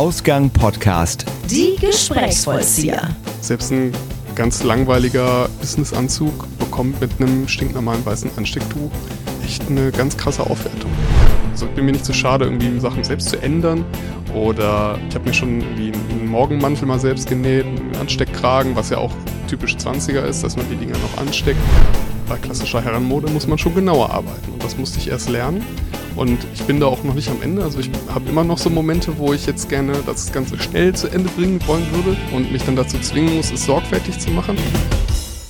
Ausgang Podcast. Die Gesprächsvollzieher. Selbst ein ganz langweiliger Businessanzug bekommt mit einem stinknormalen weißen Anstecktuch echt eine ganz krasse Aufwertung. Also ich bin mir nicht zu so schade, irgendwie Sachen selbst zu ändern. Oder ich habe mir schon irgendwie einen Morgenmantel mal selbst genäht, einen Ansteckkragen, was ja auch typisch 20er ist, dass man die Dinger noch ansteckt. Bei klassischer Herrenmode muss man schon genauer arbeiten und das musste ich erst lernen. Und ich bin da auch noch nicht am Ende. Also ich habe immer noch so Momente, wo ich jetzt gerne das Ganze schnell zu Ende bringen wollen würde und mich dann dazu zwingen muss, es sorgfältig zu machen.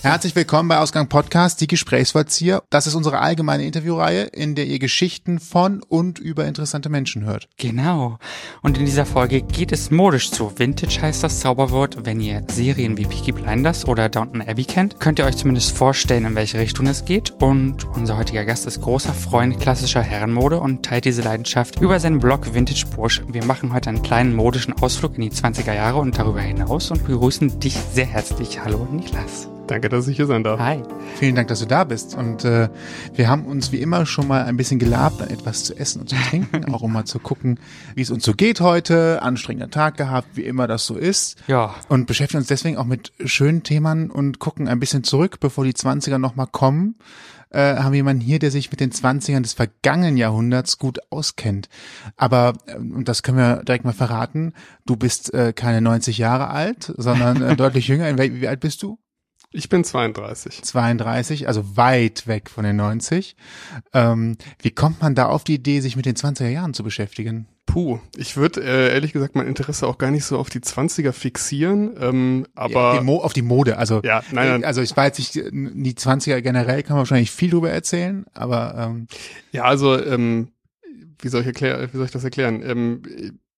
Herzlich willkommen bei Ausgang Podcast, die Gesprächsvollzieher. Das ist unsere allgemeine Interviewreihe, in der ihr Geschichten von und über interessante Menschen hört. Genau. Und in dieser Folge geht es modisch zu. Vintage heißt das Zauberwort. Wenn ihr Serien wie Peaky Blinders oder Downton Abbey kennt, könnt ihr euch zumindest vorstellen, in welche Richtung es geht. Und unser heutiger Gast ist großer Freund klassischer Herrenmode und teilt diese Leidenschaft über seinen Blog Vintage Bursch. Wir machen heute einen kleinen modischen Ausflug in die 20er Jahre und darüber hinaus und begrüßen dich sehr herzlich. Hallo Niklas. Danke, dass ich hier sein darf. Hi. Vielen Dank, dass du da bist. Und äh, wir haben uns wie immer schon mal ein bisschen gelabt, etwas zu essen und zu trinken, auch um mal zu gucken, wie es uns so geht heute. Anstrengender Tag gehabt, wie immer das so ist. Ja. Und beschäftigen uns deswegen auch mit schönen Themen und gucken ein bisschen zurück, bevor die 20er nochmal kommen. Äh, haben wir jemanden hier, der sich mit den 20ern des vergangenen Jahrhunderts gut auskennt. Aber, äh, und das können wir direkt mal verraten, du bist äh, keine 90 Jahre alt, sondern äh, deutlich jünger. Wie, wie alt bist du? Ich bin 32. 32, also weit weg von den 90. Ähm, wie kommt man da auf die Idee, sich mit den 20er Jahren zu beschäftigen? Puh, ich würde äh, ehrlich gesagt mein Interesse auch gar nicht so auf die 20er fixieren, ähm, aber ja, die auf die Mode, also ja, nein, nein. also ich weiß nicht, die 20er generell kann man wahrscheinlich viel drüber erzählen, aber ähm, ja, also ähm, wie soll ich erklären, wie soll ich das erklären? Ähm,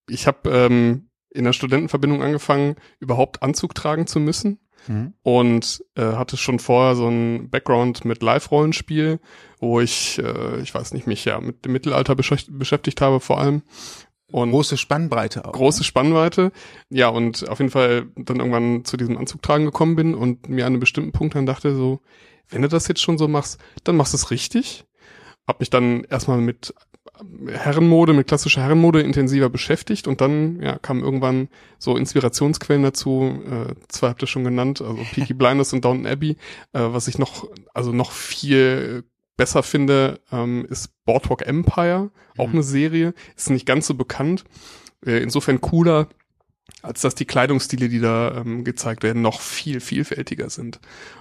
ich habe ähm, in der Studentenverbindung angefangen, überhaupt Anzug tragen zu müssen. Mhm. Und äh, hatte schon vorher so ein Background mit Live-Rollenspiel, wo ich, äh, ich weiß nicht, mich ja mit dem Mittelalter beschäftigt habe vor allem. Und große Spannbreite auch. Große ne? Spannweite. Ja, und auf jeden Fall dann irgendwann zu diesem Anzug tragen gekommen bin und mir an einem bestimmten Punkt dann dachte so, wenn du das jetzt schon so machst, dann machst du es richtig. Hab mich dann erstmal mit Herrenmode, mit klassischer Herrenmode intensiver beschäftigt und dann ja, kamen irgendwann so Inspirationsquellen dazu, äh, zwei habt ihr schon genannt, also Peaky Blinders und Downton Abbey, äh, was ich noch, also noch viel besser finde, ähm, ist Boardwalk Empire, auch mhm. eine Serie, ist nicht ganz so bekannt, äh, insofern cooler, als dass die Kleidungsstile, die da ähm, gezeigt werden, noch viel vielfältiger sind.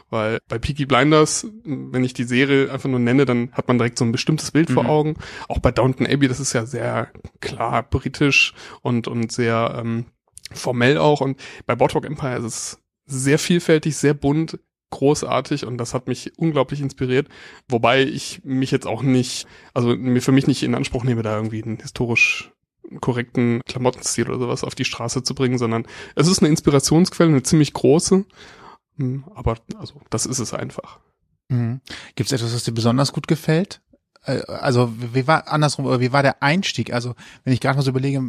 Weil bei Peaky Blinders, wenn ich die Serie einfach nur nenne, dann hat man direkt so ein bestimmtes Bild mhm. vor Augen. Auch bei Downton Abbey, das ist ja sehr klar britisch und, und sehr ähm, formell auch. Und bei Boardwalk Empire ist es sehr vielfältig, sehr bunt, großartig und das hat mich unglaublich inspiriert. Wobei ich mich jetzt auch nicht, also mir für mich nicht in Anspruch nehme, da irgendwie einen historisch korrekten Klamottenstil oder sowas auf die Straße zu bringen, sondern es ist eine Inspirationsquelle, eine ziemlich große. Hm, aber also, das ist es einfach. Mhm. Gibt es etwas, was dir besonders gut gefällt? Äh, also, wie war andersrum, oder wie war der Einstieg? Also, wenn ich gerade mal so überlege,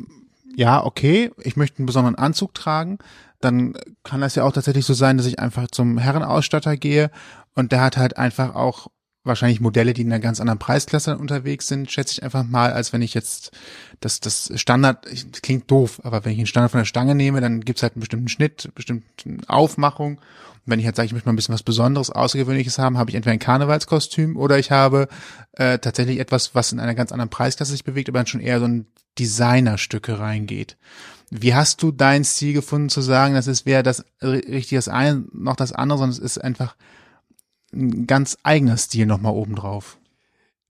ja, okay, ich möchte einen besonderen Anzug tragen, dann kann das ja auch tatsächlich so sein, dass ich einfach zum Herrenausstatter gehe und der hat halt einfach auch wahrscheinlich Modelle, die in einer ganz anderen Preisklasse unterwegs sind, schätze ich einfach mal, als wenn ich jetzt das, das Standard, das klingt doof, aber wenn ich einen Standard von der Stange nehme, dann gibt's halt einen bestimmten Schnitt, bestimmte Aufmachung. Und wenn ich halt sage, ich möchte mal ein bisschen was Besonderes, Außergewöhnliches haben, habe ich entweder ein Karnevalskostüm oder ich habe äh, tatsächlich etwas, was in einer ganz anderen Preisklasse sich bewegt, aber dann schon eher so ein Designerstücke reingeht. Wie hast du dein Ziel gefunden zu sagen, das ist weder das richtig das eine noch das andere, sondern es ist einfach ein ganz eigener Stil nochmal obendrauf.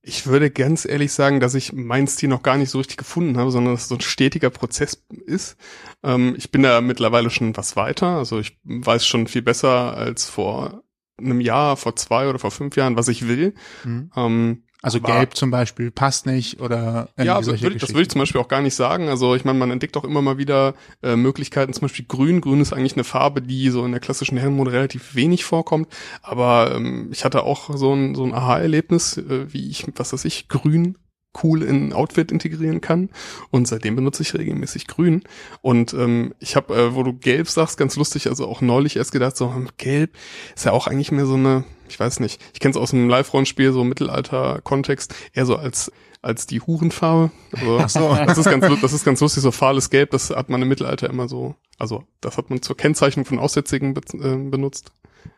Ich würde ganz ehrlich sagen, dass ich meinen Stil noch gar nicht so richtig gefunden habe, sondern dass es so ein stetiger Prozess ist. Ähm, ich bin da mittlerweile schon was weiter. Also ich weiß schon viel besser als vor einem Jahr, vor zwei oder vor fünf Jahren, was ich will. Mhm. Ähm, also war, gelb zum Beispiel passt nicht oder ja, also würde, das würde ich zum Beispiel auch gar nicht sagen. Also ich meine, man entdeckt auch immer mal wieder äh, Möglichkeiten, zum Beispiel Grün. Grün ist eigentlich eine Farbe, die so in der klassischen Herrenmode relativ wenig vorkommt. Aber ähm, ich hatte auch so ein so ein Aha-Erlebnis, äh, wie ich, was weiß ich, Grün cool in Outfit integrieren kann. Und seitdem benutze ich regelmäßig grün. Und ähm, ich habe, äh, wo du gelb sagst, ganz lustig, also auch neulich erst gedacht, so hm, gelb ist ja auch eigentlich mehr so eine, ich weiß nicht, ich kenne es aus einem Live-Rollenspiel, so Mittelalter-Kontext, eher so als als die Hurenfarbe. Also, so. das ist ganz, das ist ganz lustig, so fahles Gelb, das hat man im Mittelalter immer so, also das hat man zur Kennzeichnung von Aussätzigen be äh, benutzt.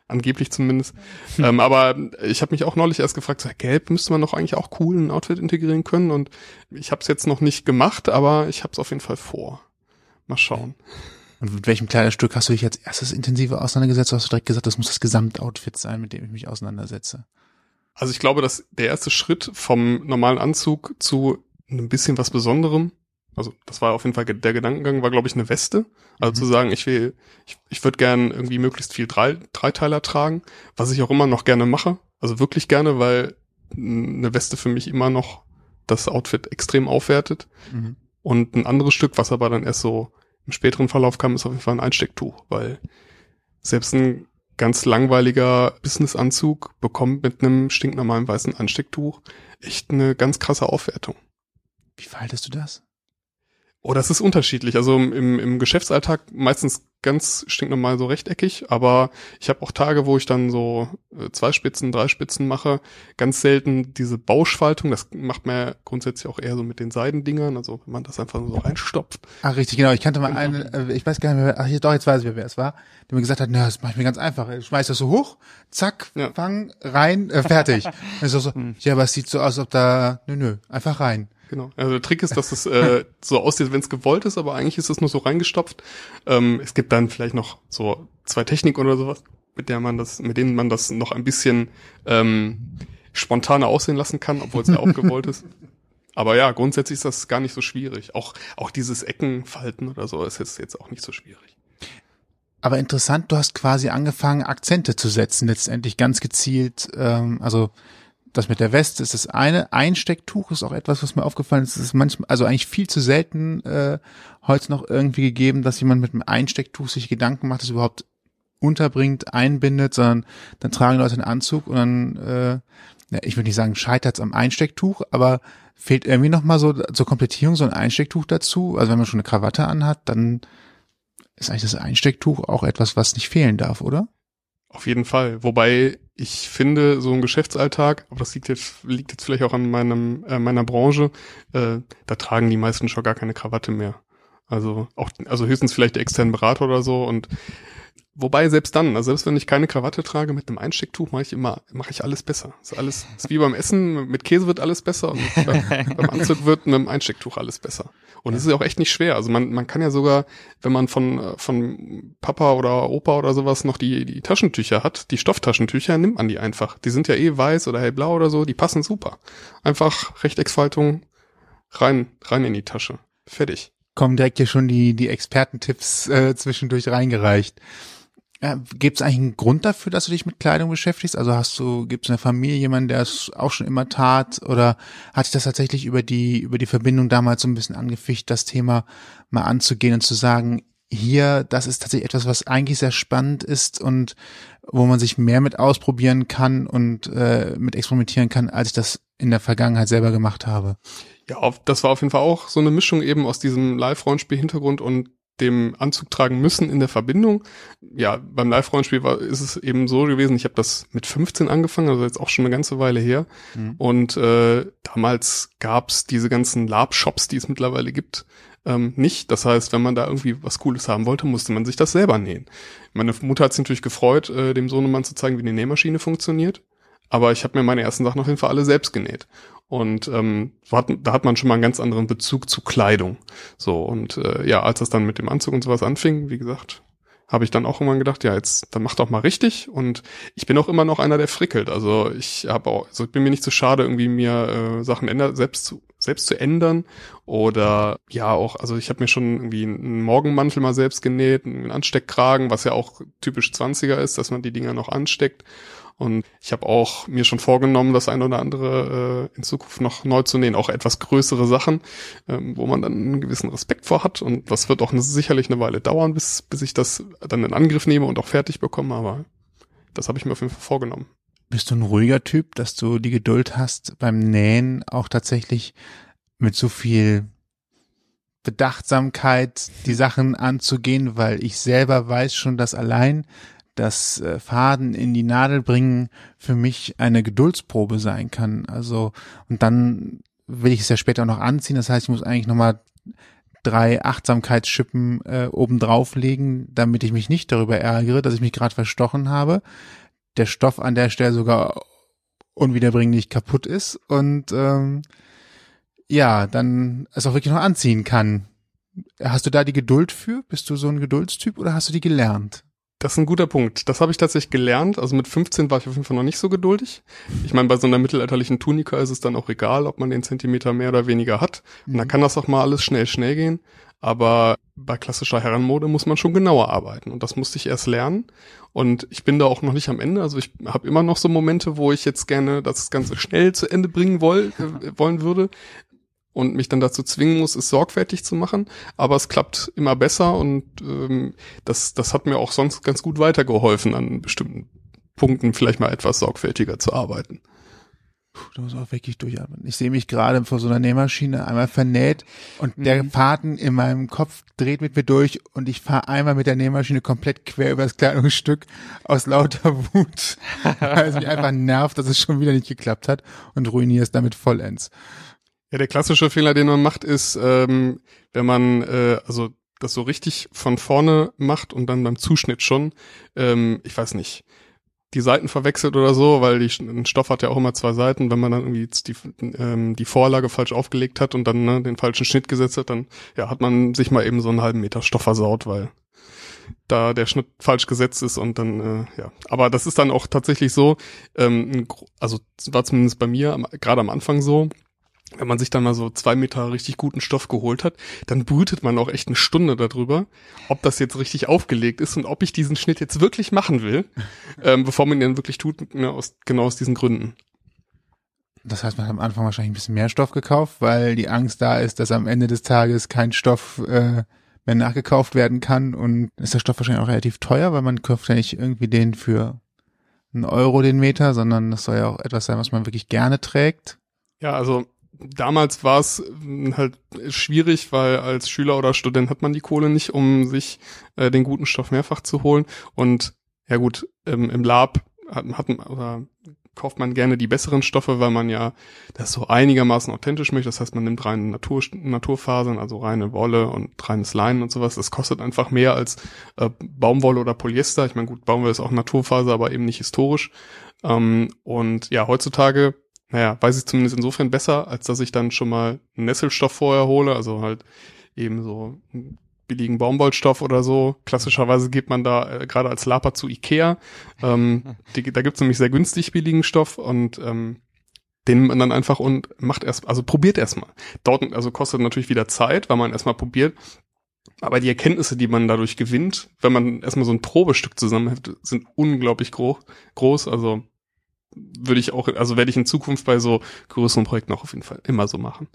Angeblich zumindest. ähm, aber ich habe mich auch neulich erst gefragt, so, Gelb müsste man doch eigentlich auch cool in ein Outfit integrieren können. Und ich habe es jetzt noch nicht gemacht, aber ich habe es auf jeden Fall vor. Mal schauen. Und mit welchem Kleiderstück hast du dich als erstes intensiver auseinandergesetzt? Du hast direkt gesagt, das muss das Gesamtoutfit sein, mit dem ich mich auseinandersetze. Also ich glaube, dass der erste Schritt vom normalen Anzug zu ein bisschen was Besonderem, also das war auf jeden Fall der Gedankengang, war glaube ich eine Weste. Also Mhm. zu sagen, ich will, ich, ich würde gern irgendwie möglichst viel Drei, Dreiteiler tragen, was ich auch immer noch gerne mache. Also wirklich gerne, weil eine Weste für mich immer noch das Outfit extrem aufwertet. Mhm. Und ein anderes Stück, was aber dann erst so im späteren Verlauf kam, ist auf jeden Fall ein Einstecktuch, weil selbst ein ganz langweiliger Businessanzug bekommt mit einem stinknormalen weißen Einstecktuch echt eine ganz krasse Aufwertung. Wie verhaltest du das? Oh, das ist unterschiedlich. Also im, im Geschäftsalltag meistens ganz stinknormal so rechteckig, aber ich habe auch Tage, wo ich dann so äh, zwei Spitzen, drei Spitzen mache. Ganz selten diese Bauschfaltung, das macht man ja grundsätzlich auch eher so mit den Seidendingern, also wenn man das einfach so reinstopft. Ah, richtig, genau. Ich kannte mal Genau. einen, äh, ich weiß gar nicht mehr, ach, hier, doch, jetzt weiß ich, wer es war, der mir gesagt hat, na, das mache ich mir ganz einfach. Ich schmeiß das so hoch, zack, Ja. fang, rein, äh, fertig. Und ich so, so, ja, aber es sieht so aus, als ob da, nö, nö, einfach rein. Genau. Also der Trick ist, dass es äh, so aussieht, wenn es gewollt ist, aber eigentlich ist es nur so reingestopft. Ähm, es gibt dann vielleicht noch so zwei Techniken oder sowas, mit der man das, mit denen man das noch ein bisschen ähm, spontaner aussehen lassen kann, obwohl es ja auch gewollt ist. Aber ja, grundsätzlich ist das gar nicht so schwierig. Auch auch dieses Eckenfalten oder so ist jetzt jetzt auch nicht so schwierig. Aber interessant, du hast quasi angefangen, Akzente zu setzen, letztendlich ganz gezielt. Ähm, also das mit der Weste ist das eine. Einstecktuch ist auch etwas, was mir aufgefallen ist. Es ist manchmal, also eigentlich viel zu selten äh, heute noch irgendwie gegeben, dass jemand mit einem Einstecktuch sich Gedanken macht, das überhaupt unterbringt, einbindet, sondern dann tragen Leute einen Anzug und dann, äh, ja, ich würde nicht sagen, scheitert's am Einstecktuch, aber fehlt irgendwie noch mal so zur Komplettierung so ein Einstecktuch dazu. Also wenn man schon eine Krawatte anhat, dann ist eigentlich das Einstecktuch auch etwas, was nicht fehlen darf, oder? Auf jeden Fall. Wobei ich finde, so ein Geschäftsalltag, aber das liegt jetzt, liegt jetzt vielleicht auch an meinem, äh, meiner Branche, äh, da tragen die meisten schon gar keine Krawatte mehr. Also auch, also höchstens vielleicht der externen Berater oder so und Wobei selbst dann, also selbst wenn ich keine Krawatte trage, mit einem Einstecktuch mache ich immer, mache ich alles besser. Ist alles, ist wie beim Essen, mit Käse wird alles besser und beim, beim Anzug wird mit dem Einstecktuch alles besser. Und es ist auch echt nicht schwer. Also man, man kann ja sogar, wenn man von, von Papa oder Opa oder sowas noch die, die Taschentücher hat, die Stofftaschentücher, nimmt man die einfach. Die sind ja eh weiß oder hellblau oder so, die passen super. Einfach Rechtecksfaltung rein, rein in die Tasche. Fertig. Kommen direkt hier schon die, die Expertentipps äh, zwischendurch reingereicht. Äh, Gibt es eigentlich einen Grund dafür, dass du dich mit Kleidung beschäftigst? Also hast du, gibt es in der Familie jemanden, der es auch schon immer tat? Oder hat dich das tatsächlich über die, über die Verbindung damals so ein bisschen angeficht, das Thema mal anzugehen und zu sagen, hier, das ist tatsächlich etwas, was eigentlich sehr spannend ist und wo man sich mehr mit ausprobieren kann und äh, mit experimentieren kann, als ich das in der Vergangenheit selber gemacht habe. Ja, das war auf jeden Fall auch so eine Mischung eben aus diesem Live-Rollenspiel-Hintergrund und dem Anzug tragen müssen in der Verbindung. Ja, beim Live-Rollenspiel war, ist es eben so gewesen, ich habe das mit 15 angefangen, also jetzt auch schon eine ganze Weile her. Mhm. Und äh, damals gab's diese ganzen Lab-Shops, die es mittlerweile gibt, ähm, nicht. Das heißt, wenn man da irgendwie was Cooles haben wollte, musste man sich das selber nähen. Meine Mutter hat sich natürlich gefreut, äh, dem Sohnemann zu zeigen, wie die Nähmaschine funktioniert. Aber ich habe mir meine ersten Sachen auf jeden Fall alle selbst genäht. Und ähm, hat, da hat man schon mal einen ganz anderen Bezug zu Kleidung. So, und äh, ja, als das dann mit dem Anzug und sowas anfing, wie gesagt, habe ich dann auch irgendwann gedacht, ja, jetzt, dann mach doch mal richtig. Und ich bin auch immer noch einer, der frickelt. Also ich habe auch, also ich bin mir nicht so schade, irgendwie mir äh, Sachen ändern, selbst zu, selbst zu ändern. Oder ja, auch, also ich habe mir schon irgendwie einen Morgenmantel mal selbst genäht, einen Ansteckkragen, was ja auch typisch 20er ist, dass man die Dinger noch ansteckt. Und ich habe auch mir schon vorgenommen, das ein oder andere äh, in Zukunft noch neu zu nähen, auch etwas größere Sachen, ähm, wo man dann einen gewissen Respekt vor hat. Und das wird auch eine, sicherlich eine Weile dauern, bis, bis ich das dann in Angriff nehme und auch fertig bekomme. Aber das habe ich mir auf jeden Fall vorgenommen. Bist du ein ruhiger Typ, dass du die Geduld hast, beim Nähen auch tatsächlich mit so viel Bedachtsamkeit die Sachen anzugehen, weil ich selber weiß schon, dass allein das äh, Faden in die Nadel bringen für mich eine Geduldsprobe sein kann. Also und dann will ich es ja später noch anziehen. Das heißt, ich muss eigentlich nochmal drei Achtsamkeitsschippen äh, oben drauflegen, damit ich mich nicht darüber ärgere, dass ich mich gerade verstochen habe. Der Stoff an der Stelle sogar unwiederbringlich kaputt ist und ähm, ja, dann es auch wirklich noch anziehen kann. Hast du da die Geduld für? Bist du so ein Geduldstyp oder hast du die gelernt? Das ist ein guter Punkt. Das habe ich tatsächlich gelernt. Also mit 15 war ich auf jeden Fall noch nicht so geduldig. Ich meine, bei so einer mittelalterlichen Tunika ist es dann auch egal, ob man den Zentimeter mehr oder weniger hat. Und da kann das auch mal alles schnell, schnell gehen. Aber bei klassischer Herrenmode muss man schon genauer arbeiten. Und das musste ich erst lernen. Und ich bin da auch noch nicht am Ende. Also ich habe immer noch so Momente, wo ich jetzt gerne das Ganze schnell zu Ende bringen woll, äh, wollen würde und mich dann dazu zwingen muss, es sorgfältig zu machen. Aber es klappt immer besser und ähm, das, das hat mir auch sonst ganz gut weitergeholfen, an bestimmten Punkten vielleicht mal etwas sorgfältiger zu arbeiten. Puh, du musst auch wirklich durchatmen. Ich sehe mich gerade vor so einer Nähmaschine einmal vernäht und Mhm. der Faden in meinem Kopf dreht mit mir durch und ich fahre einmal mit der Nähmaschine komplett quer über das Kleidungsstück aus lauter Wut, weil es mich einfach nervt, dass es schon wieder nicht geklappt hat und ruiniere es damit vollends. Ja, der klassische Fehler, den man macht, ist, ähm, wenn man äh, also das so richtig von vorne macht und dann beim Zuschnitt schon, ähm, ich weiß nicht, die Seiten verwechselt oder so, weil die, ein Stoff hat ja auch immer zwei Seiten. Wenn man dann irgendwie die, ähm, die Vorlage falsch aufgelegt hat und dann ne, den falschen Schnitt gesetzt hat, dann ja, hat man sich mal eben so einen halben Meter Stoff versaut, weil da der Schnitt falsch gesetzt ist und dann, äh, ja. Aber das ist dann auch tatsächlich so, ähm, also war zumindest bei mir gerade am Anfang so, wenn man sich dann mal so zwei Meter richtig guten Stoff geholt hat, dann brütet man auch echt eine Stunde darüber, ob das jetzt richtig aufgelegt ist und ob ich diesen Schnitt jetzt wirklich machen will, ähm, bevor man ihn dann wirklich tut, ne, aus, genau aus diesen Gründen. Das heißt, man hat am Anfang wahrscheinlich ein bisschen mehr Stoff gekauft, weil die Angst da ist, dass am Ende des Tages kein Stoff äh, mehr nachgekauft werden kann und ist der Stoff wahrscheinlich auch relativ teuer, weil man kauft ja nicht irgendwie den für einen Euro den Meter, sondern das soll ja auch etwas sein, was man wirklich gerne trägt. Ja, also damals war es ähm, halt schwierig, weil als Schüler oder Student hat man die Kohle nicht, um sich äh, den guten Stoff mehrfach zu holen. Und ja gut, ähm, im Lab hat, hat oder kauft man gerne die besseren Stoffe, weil man ja das so einigermaßen authentisch möchte. Das heißt, man nimmt reine Natur, Naturfasern, also reine Wolle und reines Leinen und sowas. Das kostet einfach mehr als äh, Baumwolle oder Polyester. Ich meine, gut, Baumwolle ist auch Naturfaser, aber eben nicht historisch. Ähm, und ja, heutzutage naja, weiß ich zumindest insofern besser, als dass ich dann schon mal Nesselstoff vorher hole, also halt eben so billigen Baumwollstoff oder so. Klassischerweise geht man da äh, gerade als Laper zu Ikea. Ähm, die, da gibt's nämlich sehr günstig billigen Stoff und ähm, den man dann einfach und macht erst, also probiert erstmal. Dort, also kostet natürlich wieder Zeit, weil man erstmal probiert. Aber die Erkenntnisse, die man dadurch gewinnt, wenn man erstmal so ein Probestück zusammenhält, sind unglaublich groß. groß. Also würde ich auch, also werde ich in Zukunft bei so größeren Projekten auch auf jeden Fall immer so machen.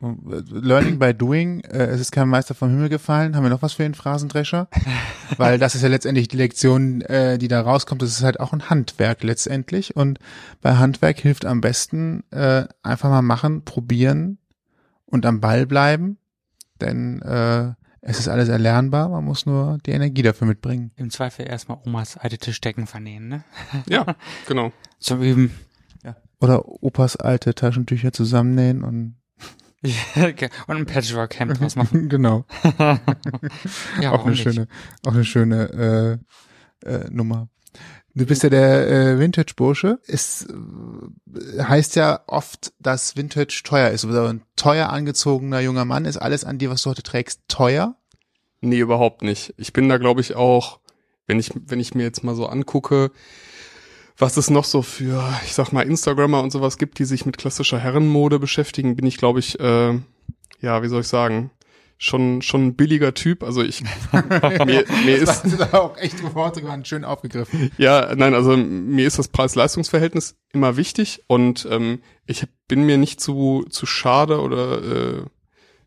Learning by doing, äh, es ist kein Meister vom Himmel gefallen. Haben wir noch was für den Phrasendrescher? Weil das ist ja letztendlich die Lektion, äh, die da rauskommt. Das ist halt auch ein Handwerk letztendlich. Und bei Handwerk hilft am besten äh, einfach mal machen, probieren und am Ball bleiben. Denn äh, es ist alles erlernbar. Man muss nur die Energie dafür mitbringen. Im Zweifel erstmal Omas alte Tischdecken vernähen, ne? Ja, genau. Zum Üben. Oder Opas alte Taschentücher zusammennähen und Und ein Patchwork-Hemd draus machen. genau. Ja, auch eine nicht? schöne, auch eine schöne äh, äh, Nummer. Du bist ja der äh, Vintage-Bursche. Es äh, heißt ja oft, dass Vintage teuer ist. Oder ein teuer angezogener junger Mann ist alles an dir, was du heute trägst, teuer. Nee, überhaupt nicht. Ich bin da, glaube ich, auch, wenn ich, wenn ich mir jetzt mal so angucke, was es noch so für, ich sag mal, Instagrammer und sowas gibt, die sich mit klassischer Herrenmode beschäftigen, bin ich, glaube ich, äh, ja, wie soll ich sagen, schon, schon ein billiger Typ. Also ich, mir, mir ist, auch echt Worte waren schön aufgegriffen. Ja, nein, also mir ist das Preis-Leistungs-Verhältnis immer wichtig und ähm, ich bin mir nicht zu, zu schade oder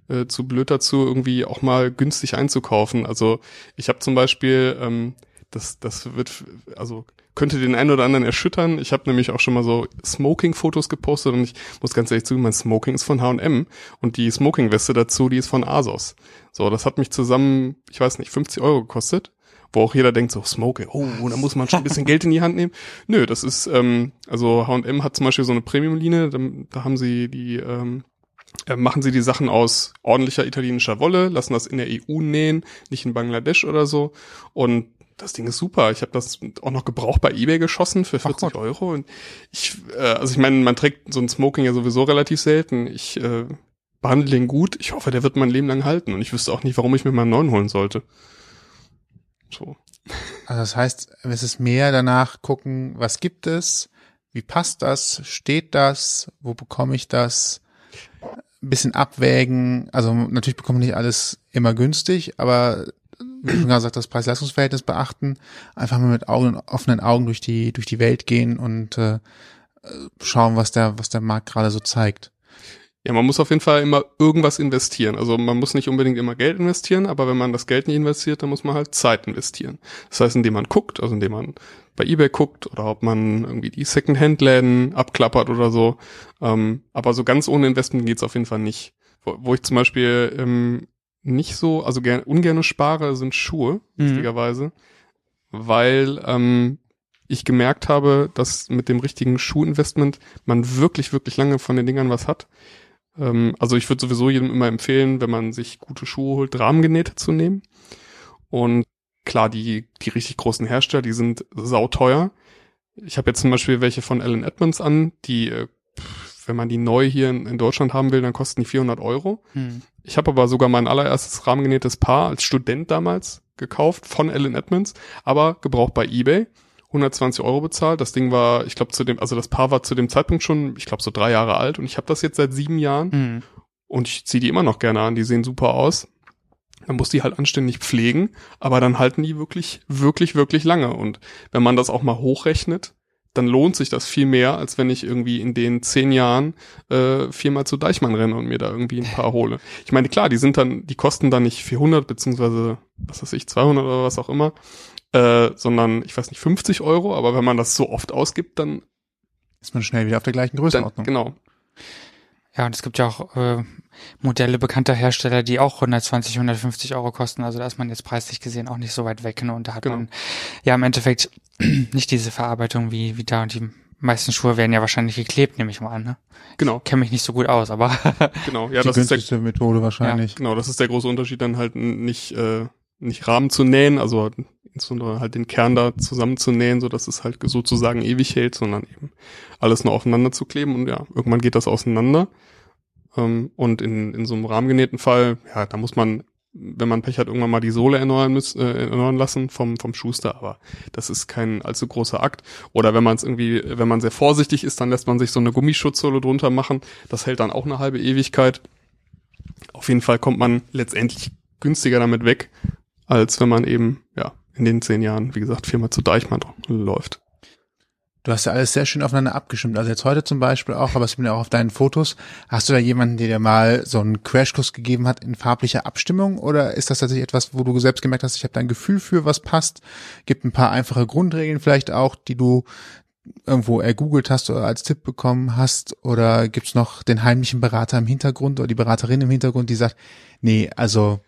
äh, äh, zu blöd dazu, irgendwie auch mal günstig einzukaufen. Also ich habe zum Beispiel, ähm, das, das wird, also könnte den einen oder anderen erschüttern. Ich habe nämlich auch schon mal so Smoking-Fotos gepostet und ich muss ganz ehrlich zugeben, mein Smoking ist von H&M und die Smoking-Weste dazu, die ist von ASOS. So, das hat mich zusammen, ich weiß nicht, 50 Euro gekostet wo auch jeder denkt so, Smoke, oh, da muss man schon ein bisschen Geld in die Hand nehmen. Nö, das ist, ähm, also H&M hat zum Beispiel so eine Premium-Linie, da, da haben sie die, ähm, äh, machen sie die Sachen aus ordentlicher italienischer Wolle, lassen das in der EU nähen, nicht in Bangladesch oder so. Und das Ding ist super. Ich habe das auch noch gebraucht bei eBay geschossen für 40 Euro. Und ich, äh, also ich meine, man trägt so ein Smoking ja sowieso relativ selten. Ich äh, behandle den gut. Ich hoffe, der wird mein Leben lang halten. Und ich wüsste auch nicht, warum ich mir mal einen neuen holen sollte. So. Also das heißt, es ist mehr danach gucken, was gibt es, wie passt das, steht das, wo bekomme ich das, ein bisschen abwägen. Also natürlich bekomme ich nicht alles immer günstig, aber wie schon gesagt, das Preis-Leistungs-Verhältnis beachten, einfach mal mit Augen, offenen Augen durch die, durch die Welt gehen und äh, schauen, was der, was der Markt gerade so zeigt. Ja, man muss auf jeden Fall immer irgendwas investieren. Also man muss nicht unbedingt immer Geld investieren, aber wenn man das Geld nicht investiert, dann muss man halt Zeit investieren. Das heißt, indem man guckt, also indem man bei eBay guckt oder ob man irgendwie die Second-Hand-Läden abklappert oder so. Ähm, aber so ganz ohne Investment geht's auf jeden Fall nicht. Wo, wo ich zum Beispiel ähm, nicht so, also gern, ungerne spare, sind Schuhe, Mhm. lustigerweise, weil ähm, ich gemerkt habe, dass mit dem richtigen Schuhinvestment man wirklich, wirklich lange von den Dingern was hat. Ähm, also ich würde sowieso jedem immer empfehlen, wenn man sich gute Schuhe holt, rahmengenähte zu nehmen. Und klar, die, die richtig großen Hersteller, die sind sauteuer. Ich habe jetzt zum Beispiel welche von Allen Edmonds an, die, äh, wenn man die neu hier in, in Deutschland haben will, dann kosten die 400 Euro. Hm. Ich habe aber sogar mein allererstes rahmengenähtes Paar als Student damals gekauft von Allen Edmonds, aber gebraucht bei eBay. 120 Euro bezahlt. Das Ding war, ich glaube, zu dem, also das Paar war zu dem Zeitpunkt schon, ich glaube, so drei Jahre alt und ich habe das jetzt seit sieben Jahren Hm. und ich ziehe die immer noch gerne an. Die sehen super aus. Man muss die halt anständig pflegen, aber dann halten die wirklich, wirklich, wirklich lange. Und wenn man das auch mal hochrechnet, dann lohnt sich das viel mehr, als wenn ich irgendwie in den zehn Jahren äh, viermal zu Deichmann renne und mir da irgendwie ein paar hole. Ich meine, klar, die sind dann, die kosten dann nicht 400 beziehungsweise was weiß ich 200 oder was auch immer, äh, sondern ich weiß nicht 50 Euro. Aber wenn man das so oft ausgibt, dann, Ist man schnell wieder auf der gleichen dann Größenordnung. genau, Ja, und es gibt ja auch äh, Modelle bekannter Hersteller, die auch 120, 150 Euro kosten. Also da ist man jetzt preislich gesehen auch nicht so weit weg. Ne? Und da hat Genau. man ja im Endeffekt nicht diese Verarbeitung wie, wie da. Und die meisten Schuhe werden ja wahrscheinlich geklebt, nehme ich mal an. Ne? genau, Kenne mich nicht so gut aus, aber genau. Ja, die das ist der günstigste Methode wahrscheinlich. Genau, das ist der große Unterschied, dann halt nicht, äh, nicht Rahmen zu nähen, also insbesondere halt den Kern da zusammenzunähen, so dass es halt sozusagen ewig hält, sondern eben alles nur aufeinander zu kleben und ja, irgendwann geht das auseinander. Ähm, und in, in so einem rahmengenähten Fall, ja, da muss man, wenn man Pech hat, irgendwann mal die Sohle erneuern müssen, äh, erneuern lassen vom, vom Schuster, aber das ist kein allzu großer Akt. Oder wenn man es irgendwie, wenn man sehr vorsichtig ist, dann lässt man sich so eine Gummischutzsohle drunter machen. Das hält dann auch eine halbe Ewigkeit. Auf jeden Fall kommt man letztendlich günstiger damit weg, als wenn man eben, ja, in den zehn Jahren, wie gesagt, viermal zu Deichmann läuft. Du hast ja alles sehr schön aufeinander abgestimmt. Also jetzt heute zum Beispiel auch, aber es bin ja auch auf deinen Fotos. Hast du da jemanden, der dir mal so einen Crashkurs gegeben hat in farblicher Abstimmung? Oder ist das tatsächlich etwas, wo du selbst gemerkt hast, ich habe da ein Gefühl für, was passt? Gibt ein paar einfache Grundregeln vielleicht auch, die du irgendwo ergoogelt hast oder als Tipp bekommen hast? Oder gibt's noch den heimlichen Berater im Hintergrund oder die Beraterin im Hintergrund, die sagt, nee, also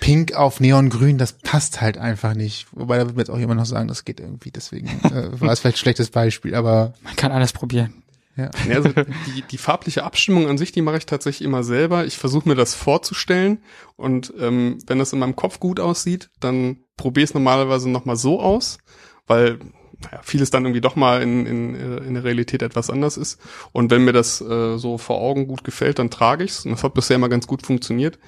Pink auf Neongrün, das passt halt einfach nicht. Wobei da wird mir jetzt auch jemand noch sagen, das geht irgendwie, deswegen äh, war es vielleicht ein schlechtes Beispiel, aber man kann alles probieren. ja. Ja, also die, die farbliche Abstimmung an sich, die mache ich tatsächlich immer selber. Ich versuche mir das vorzustellen und ähm, wenn das in meinem Kopf gut aussieht, dann probiere ich es normalerweise nochmal so aus, weil naja, vieles dann irgendwie doch mal in, in, äh, in der Realität etwas anders ist. Und wenn mir das äh, so vor Augen gut gefällt, dann trage ich's. Und das hat bisher immer ganz gut funktioniert.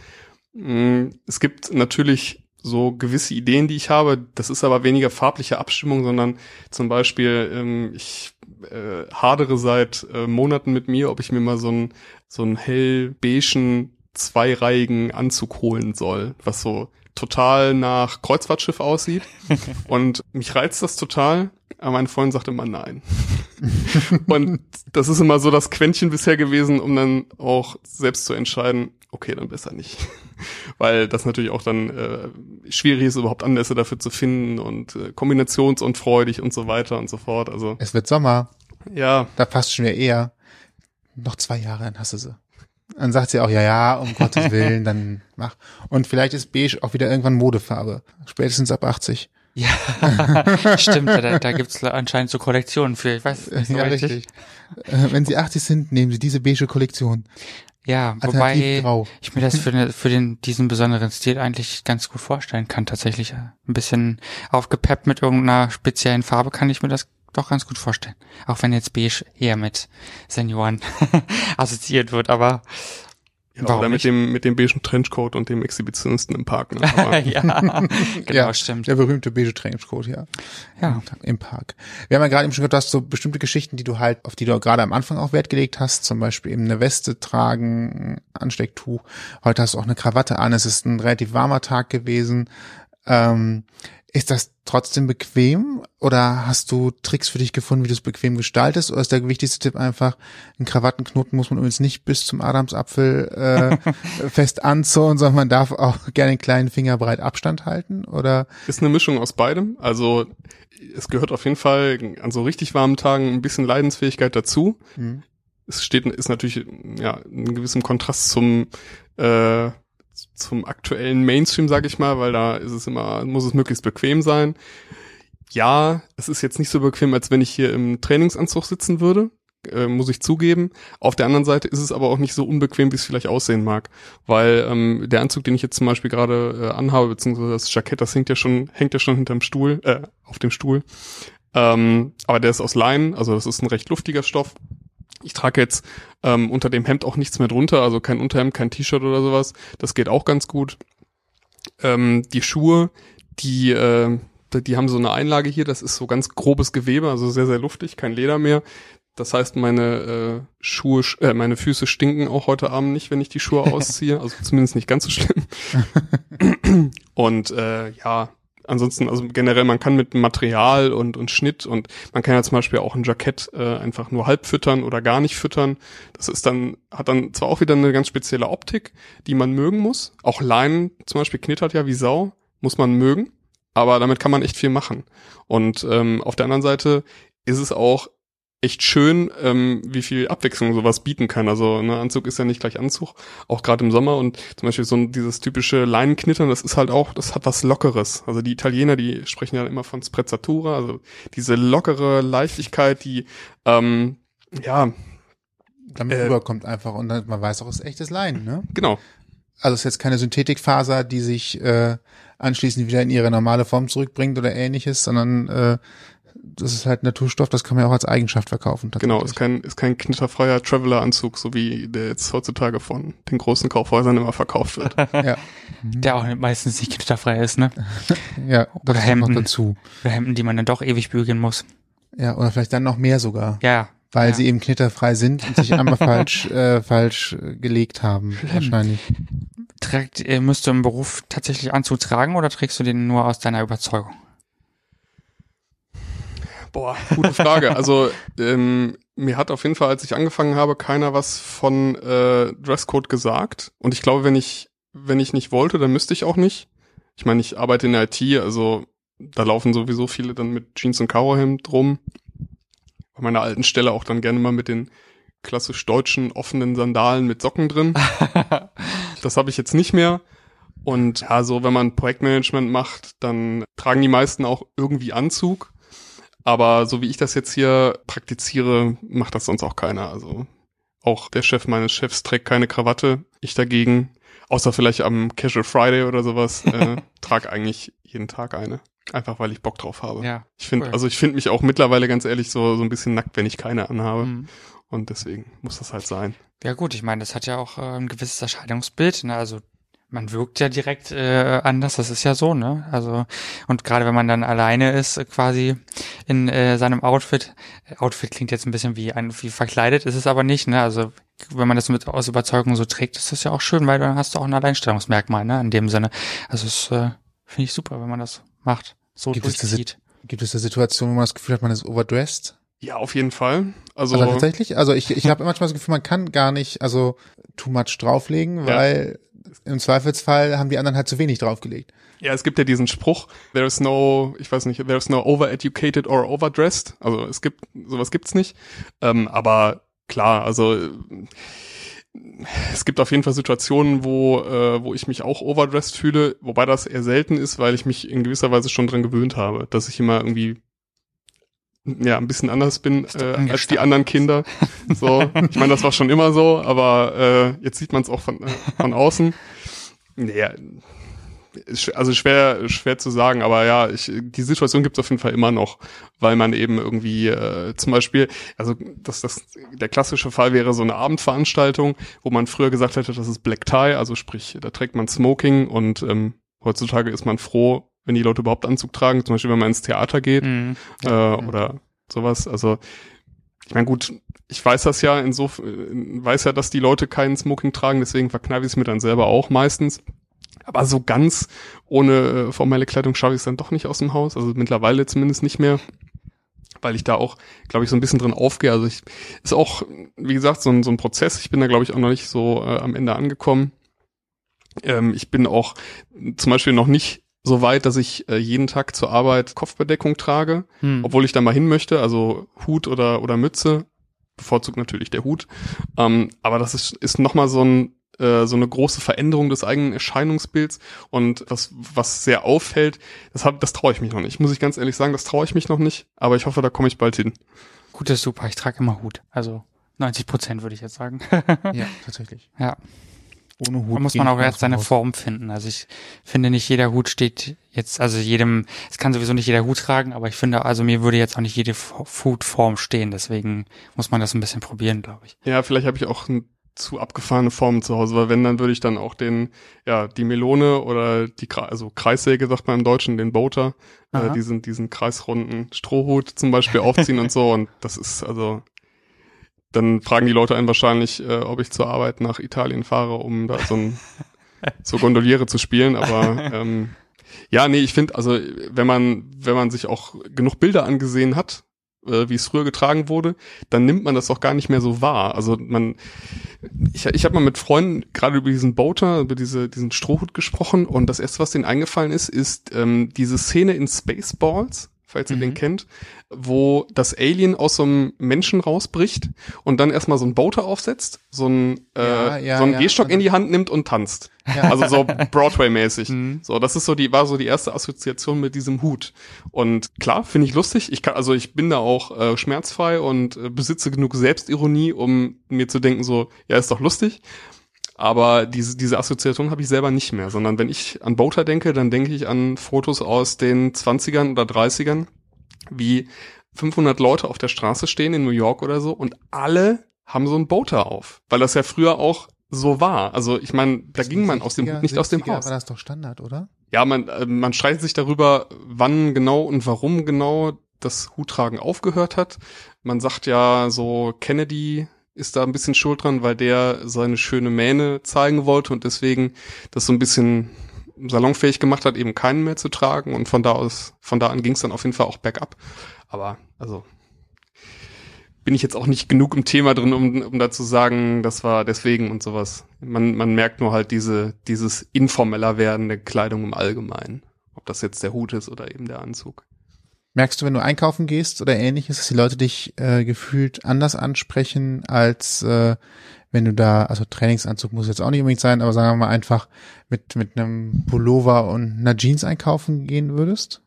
Mm, Es gibt natürlich so gewisse Ideen, die ich habe. Das ist aber weniger farbliche Abstimmung, sondern zum Beispiel, ähm, ich äh, hadere seit äh, Monaten mit mir, ob ich mir mal so einen so einen hell-beigen, zweireihigen Anzug holen soll, was so total nach Kreuzfahrtschiff aussieht. Und mich reizt das total, aber mein Freund sagt immer nein. Und das ist immer so das Quäntchen bisher gewesen, um dann auch selbst zu entscheiden, okay, dann besser nicht. Weil das natürlich auch dann äh, schwierig ist, überhaupt Anlässe dafür zu finden und äh, kombinationsunfreudig und so weiter und so fort. Also es wird Sommer, ja, da passt schon wieder eher. Noch zwei Jahre, dann hast du sie. Dann sagt sie auch, ja, ja, um Gottes Willen, dann mach. Und vielleicht ist beige auch wieder irgendwann Modefarbe. Spätestens ab 80. Ja, stimmt, da, da gibt's anscheinend so Kollektionen für, ich weiß nicht so ja, richtig. richtig. Äh, Wenn Sie 80 sind, nehmen Sie diese beige Kollektion. Ja, Alternativ wobei grau. ich mir das für, ne- für den, diesen besonderen Stil eigentlich ganz gut vorstellen kann. Tatsächlich äh, ein bisschen aufgepeppt mit irgendeiner speziellen Farbe kann ich mir das doch ganz gut vorstellen. Auch wenn jetzt beige eher mit Senioren assoziiert wird, aber Ja, Warum oder mit nicht? dem, mit dem beigen Trenchcoat und dem Exhibitionisten im Park. Ne? Ja, genau, ja, stimmt. Der berühmte beige Trenchcoat, ja. Ja. Im Park. Wir haben ja gerade eben schon gehört, du hast so bestimmte Geschichten, die du halt, auf die du gerade am Anfang auch Wert gelegt hast, zum Beispiel eben eine Weste tragen, Anstecktuch. Heute hast du auch eine Krawatte an. Es ist ein relativ warmer Tag gewesen. Ähm, ist das trotzdem bequem oder hast du Tricks für dich gefunden, wie du es bequem gestaltest? Oder ist der wichtigste Tipp einfach, einen Krawattenknoten muss man übrigens nicht bis zum Adamsapfel äh, fest anzonen, sondern man darf auch gerne einen kleinen Finger breit Abstand halten? Oder Ist eine Mischung aus beidem. Also es gehört auf jeden Fall an so richtig warmen Tagen ein bisschen Leidensfähigkeit dazu. hm, Es steht, ist natürlich ja in gewissem Kontrast zum äh, zum aktuellen Mainstream, sag ich mal, weil da ist es immer, muss es möglichst bequem sein. Ja, es ist jetzt nicht so bequem, als wenn ich hier im Trainingsanzug sitzen würde, äh, muss ich zugeben. Auf der anderen Seite ist es aber auch nicht so unbequem, wie es vielleicht aussehen mag, weil ähm, der Anzug, den ich jetzt zum Beispiel gerade äh, anhabe, beziehungsweise das Jackett, das hängt ja schon, hängt ja schon hinterm Stuhl, äh, auf dem Stuhl. Ähm, aber der ist aus Leinen, also das ist ein recht luftiger Stoff. Ich trage jetzt ähm, unter dem Hemd auch nichts mehr drunter, also kein Unterhemd, kein T-Shirt oder sowas. Das geht auch ganz gut. Ähm, die Schuhe, die, äh, die haben so eine Einlage hier, das ist so ganz grobes Gewebe, also sehr, sehr luftig, kein Leder mehr. Das heißt, meine äh, Schuhe, sch- äh, meine Füße stinken auch heute Abend nicht, wenn ich die Schuhe ausziehe. Also zumindest nicht ganz so schlimm. und äh, ja, ansonsten, also generell, man kann mit Material und, und Schnitt und man kann ja zum Beispiel auch ein Jackett äh, einfach nur halb füttern oder gar nicht füttern. Das ist dann, hat dann zwar auch wieder eine ganz spezielle Optik, die man mögen muss. Auch Leinen zum Beispiel knittert ja wie Sau, muss man mögen. Aber damit kann man echt viel machen. Und ähm, auf der anderen Seite ist es auch echt schön, ähm, wie viel Abwechslung sowas bieten kann. Also ne, Anzug ist ja nicht gleich Anzug, auch gerade im Sommer und zum Beispiel so ein, dieses typische Leinenknittern, das ist halt auch, das hat was Lockeres. Also die Italiener, die sprechen ja immer von Sprezzatura, also diese lockere Leichtigkeit, die ähm, ja, damit Äh, rüberkommt einfach und dann, man weiß auch, es ist echtes Leinen, ne? genau, Also es ist jetzt keine Synthetikfaser, die sich äh, anschließend wieder in ihre normale Form zurückbringt oder ähnliches, sondern äh, das ist halt Naturstoff, das kann man ja auch als Eigenschaft verkaufen. genau, ist kein, ist kein knitterfreier Traveler-Anzug, so wie der jetzt heutzutage von den großen Kaufhäusern immer verkauft wird. ja, Der auch meistens nicht knitterfrei ist, ne? ja, Oder das kommt noch Hemden. dazu. Oder Hemden, die man dann doch ewig bügeln muss. Ja, oder vielleicht dann noch mehr sogar, Ja. weil ja. sie eben knitterfrei sind und sich einmal falsch äh, falsch gelegt haben, wahrscheinlich. Trägt, äh, müsst du im Beruf tatsächlich Anzug tragen oder trägst du den nur aus deiner Überzeugung? Boah, gute Frage. Also ähm, mir hat auf jeden Fall, als ich angefangen habe, keiner was von äh, Dresscode gesagt. Und ich glaube, wenn ich wenn ich nicht wollte, dann müsste ich auch nicht. Ich meine, ich arbeite in der IT, also da laufen sowieso viele dann mit Jeans und Karohemd rum. Bei meiner alten Stelle auch dann gerne mal mit den klassisch deutschen offenen Sandalen mit Socken drin. Das habe ich jetzt nicht mehr. Und ja, so wenn man Projektmanagement macht, dann tragen die meisten auch irgendwie Anzug. Aber so wie ich das jetzt hier praktiziere, macht das sonst auch keiner. Also auch der Chef meines Chefs trägt keine Krawatte. Ich dagegen, außer vielleicht am Casual Friday oder sowas, äh, trage eigentlich jeden Tag eine. Einfach weil ich Bock drauf habe. Ja. Ich finde, cool. also ich finde mich auch mittlerweile ganz ehrlich so, so ein bisschen nackt, wenn ich keine anhabe. Mhm. Und deswegen muss das halt sein. Ja gut, ich meine, das hat ja auch äh, ein gewisses Erscheinungsbild. Ne? Also man wirkt ja direkt äh, anders, das ist ja so, ne? Also und gerade wenn man dann alleine ist, äh, quasi in äh, seinem Outfit, äh, Outfit klingt jetzt ein bisschen wie ein wie verkleidet, ist es aber nicht, ne? Also wenn man das mit aus Überzeugung so trägt, ist das ja auch schön, weil dann hast du auch ein Alleinstellungsmerkmal, ne? In dem Sinne. Also es äh, finde ich super, wenn man das macht, so Gibt es durchzieht. Gibt es da Situationen, wo man das Gefühl hat, man ist overdressed? Ja, auf jeden Fall. Also, Also tatsächlich, also ich, ich habe manchmal das Gefühl, man kann gar nicht, also too much drauflegen, Ja. weil im Zweifelsfall haben die anderen halt zu wenig draufgelegt. ja, es gibt ja diesen Spruch, there is no, ich weiß nicht, there is no overeducated or overdressed. Also es gibt, sowas gibt's nicht. Ähm, aber klar, also es gibt auf jeden Fall Situationen, wo, äh, wo ich mich auch overdressed fühle, wobei das eher selten ist, weil ich mich in gewisser Weise schon dran gewöhnt habe, dass ich immer irgendwie ja ein bisschen anders bin äh, als die anderen Kinder. So, ich meine, das war schon immer so, aber äh, jetzt sieht man es auch von, äh, von außen. Naja, also schwer schwer zu sagen, aber ja, ich, die Situation gibt es auf jeden Fall immer noch, weil man eben irgendwie äh, zum Beispiel, also das, das der klassische Fall wäre so eine Abendveranstaltung, wo man früher gesagt hätte, das ist Black Tie, also sprich, da trägt man Smoking und ähm, heutzutage ist man froh, wenn die Leute überhaupt Anzug tragen, zum Beispiel wenn man ins Theater geht mhm. äh, ja. oder sowas. Also ich meine, gut, ich weiß das ja, insofern weiß ja, dass die Leute keinen Smoking tragen, deswegen verkneife ich es mir dann selber auch meistens. Aber so ganz ohne äh, formelle Kleidung schaffe ich es dann doch nicht aus dem Haus. Also mittlerweile zumindest nicht mehr. Weil ich da auch, glaube ich, so ein bisschen drin aufgehe. Also ich ist auch, wie gesagt, so ein, so ein Prozess. Ich bin da, glaube ich, auch noch nicht so äh, am Ende angekommen. Ähm, ich bin auch zum Beispiel noch nicht so weit, dass ich äh, jeden Tag zur Arbeit Kopfbedeckung trage, hm. obwohl ich da mal hin möchte, also Hut oder oder Mütze, bevorzugt natürlich der Hut. Ähm, aber das ist ist noch mal so ein äh, so eine große Veränderung des eigenen Erscheinungsbilds und was, was sehr auffällt, das, hab, das traue ich mich noch nicht. Muss ich ganz ehrlich sagen, das traue ich mich noch nicht, aber ich hoffe, da komme ich bald hin. Gut, das ist super. Ich trage immer Hut. Also 90 Prozent würde ich jetzt sagen. ja, tatsächlich. Ja. Ohne Hut. Da muss man auch erst seine raus. Form finden. Also ich finde nicht jeder Hut steht jetzt, also jedem, es kann sowieso nicht jeder Hut tragen, aber ich finde, also mir würde jetzt auch nicht jede Hutform stehen. Deswegen muss man das ein bisschen probieren, glaube ich. Ja, vielleicht habe ich auch ein zu abgefahrene Formen zu Hause, weil wenn, dann würde ich dann auch den, ja, die Melone oder die, also Kreissäge, sagt man im Deutschen, den Boater, äh, diesen, diesen kreisrunden Strohhut zum Beispiel aufziehen und so und das ist, also, dann fragen die Leute einen wahrscheinlich, äh, ob ich zur Arbeit nach Italien fahre, um da so ein, so Gondoliere zu spielen, aber, ähm, ja, nee, ich finde, also, wenn man, wenn man sich auch genug Bilder angesehen hat, äh, wie es früher getragen wurde, dann nimmt man das auch gar nicht mehr so wahr. Also man, ich, ich habe mal mit Freunden gerade über diesen Boater, über diese, diesen Strohhut gesprochen und das erste, was denen eingefallen ist, ist ähm, diese Szene in Spaceballs, falls ihr mhm. den kennt, wo das Alien aus so einem Menschen rausbricht und dann erstmal so ein Boater aufsetzt, so ein, äh, ja, ja, so einen ja, Gehstock in die Hand nimmt und tanzt. Also so Broadway-mäßig. Mhm. So, das ist so die, war so die erste Assoziation mit diesem Hut. Und klar, finde ich lustig. Ich kann, also ich bin da auch äh, schmerzfrei und äh, besitze genug Selbstironie, um mir zu denken, so, ja, ist doch lustig. Aber diese, diese Assoziation habe ich selber nicht mehr, sondern wenn ich an Boater denke, dann denke ich an Fotos aus den 20ern oder 30ern, wie 500 Leute auf der Straße stehen in New York oder so und alle haben so einen Boater auf, weil das ja früher auch so war. Also ich meine, da ging man aus dem nicht aus dem Haus. War das doch Standard, oder? Ja, man äh, man streitet sich darüber, wann genau und warum genau das Huttragen aufgehört hat. Man sagt ja so Kennedy ist da ein bisschen schuld dran, weil der seine schöne Mähne zeigen wollte und deswegen das so ein bisschen salonfähig gemacht hat, eben keinen mehr zu tragen und von da aus, von da an ging es dann auf jeden Fall auch bergab. Aber also bin ich jetzt auch nicht genug im Thema drin, um, um da zu sagen, das war deswegen und sowas. Man, man merkt nur halt diese, dieses informeller Werden der Kleidung im Allgemeinen. Ob das jetzt der Hut ist oder eben der Anzug. Merkst du, wenn du einkaufen gehst oder ähnliches, dass die Leute dich äh, gefühlt anders ansprechen, als äh, wenn du da, also Trainingsanzug muss jetzt auch nicht unbedingt sein, aber sagen wir mal einfach mit, mit einem Pullover und einer Jeans einkaufen gehen würdest?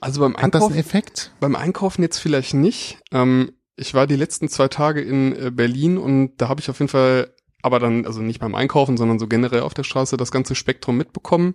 Also beim Einkaufen. Hat das einen Effekt? Beim Einkaufen jetzt vielleicht nicht. Ähm, ich war die letzten zwei Tage in äh, Berlin und da habe ich auf jeden Fall, aber dann, also nicht beim Einkaufen, sondern so generell auf der Straße das ganze Spektrum mitbekommen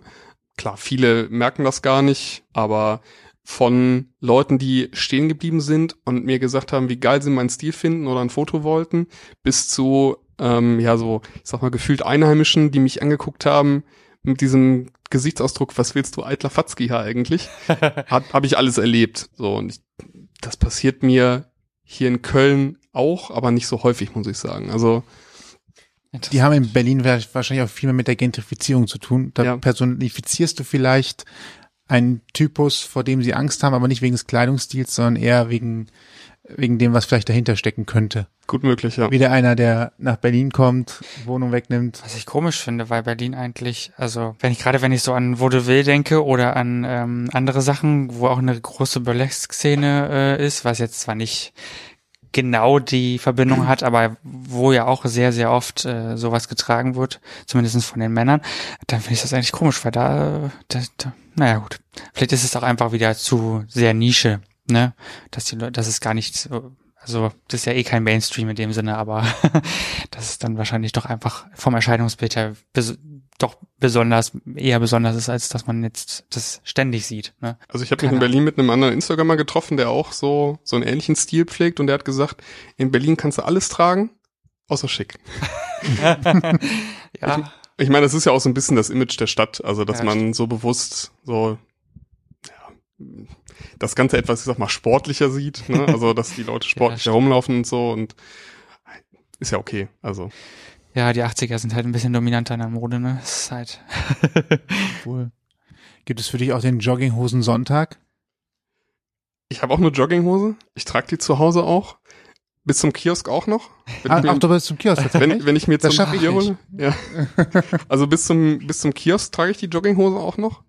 klar, viele merken das gar nicht, aber von Leuten, die stehen geblieben sind und mir gesagt haben, wie geil sie meinen Stil finden oder ein Foto wollten, bis zu, ähm, ja, so, ich sag mal, gefühlt Einheimischen, die mich angeguckt haben mit diesem Gesichtsausdruck, was willst du, eitler Fatzki hier eigentlich? Habe ich alles erlebt. So, und ich, das passiert mir hier in Köln auch, aber nicht so häufig, muss ich sagen. Also, die haben in Berlin wahrscheinlich auch viel mehr mit der Gentrifizierung zu tun. Da ja. personifizierst du vielleicht einen Typus, vor dem sie Angst haben, aber nicht wegen des Kleidungsstils, sondern eher wegen, wegen dem, was vielleicht dahinter stecken könnte. Gut möglich, ja. Wieder einer, der nach Berlin kommt, Wohnung wegnimmt. Was ich komisch finde, weil Berlin eigentlich, also wenn ich gerade, wenn ich so an Vaudeville denke oder an ähm, andere Sachen, wo auch eine große Burlesque-Szene äh, ist, was jetzt zwar nicht genau die Verbindung hat, aber wo ja auch sehr, sehr oft äh, sowas getragen wird, zumindest von den Männern, dann finde ich das eigentlich komisch, weil da, da, da, naja gut, vielleicht ist es auch einfach wieder zu sehr Nische, ne, dass die Leute, dass es gar nicht so, also das ist ja eh kein Mainstream in dem Sinne, aber das ist dann wahrscheinlich doch einfach vom Erscheinungsbild her doch besonders, eher besonders ist, als dass man jetzt das ständig sieht. Ne? Also ich habe mich in Berlin mit einem anderen Instagrammer getroffen, der auch so so einen ähnlichen Stil pflegt und der hat gesagt, in Berlin kannst du alles tragen, außer schick. ja, Ich meine, das ist ja auch so ein bisschen das Image der Stadt, also dass Ja, man so bewusst so ja, das Ganze etwas, ich sag mal, sportlicher sieht, ne? also dass die Leute sportlich herumlaufen und so und ist ja okay, also ja, die 80er sind halt ein bisschen dominanter in der Mode, ne? Das ist halt. Cool. Gibt es für dich auch den Jogginghosen Sonntag? ich habe auch eine Jogginghose, ich trage die zu Hause auch, bis zum Kiosk auch noch. Wenn Ah, ich mir- ach, du bist zum Kiosk tatsächlich? wenn, wenn ich mir zum hole. Ja. Also bis zum, bis zum Kiosk trage ich die Jogginghose auch noch.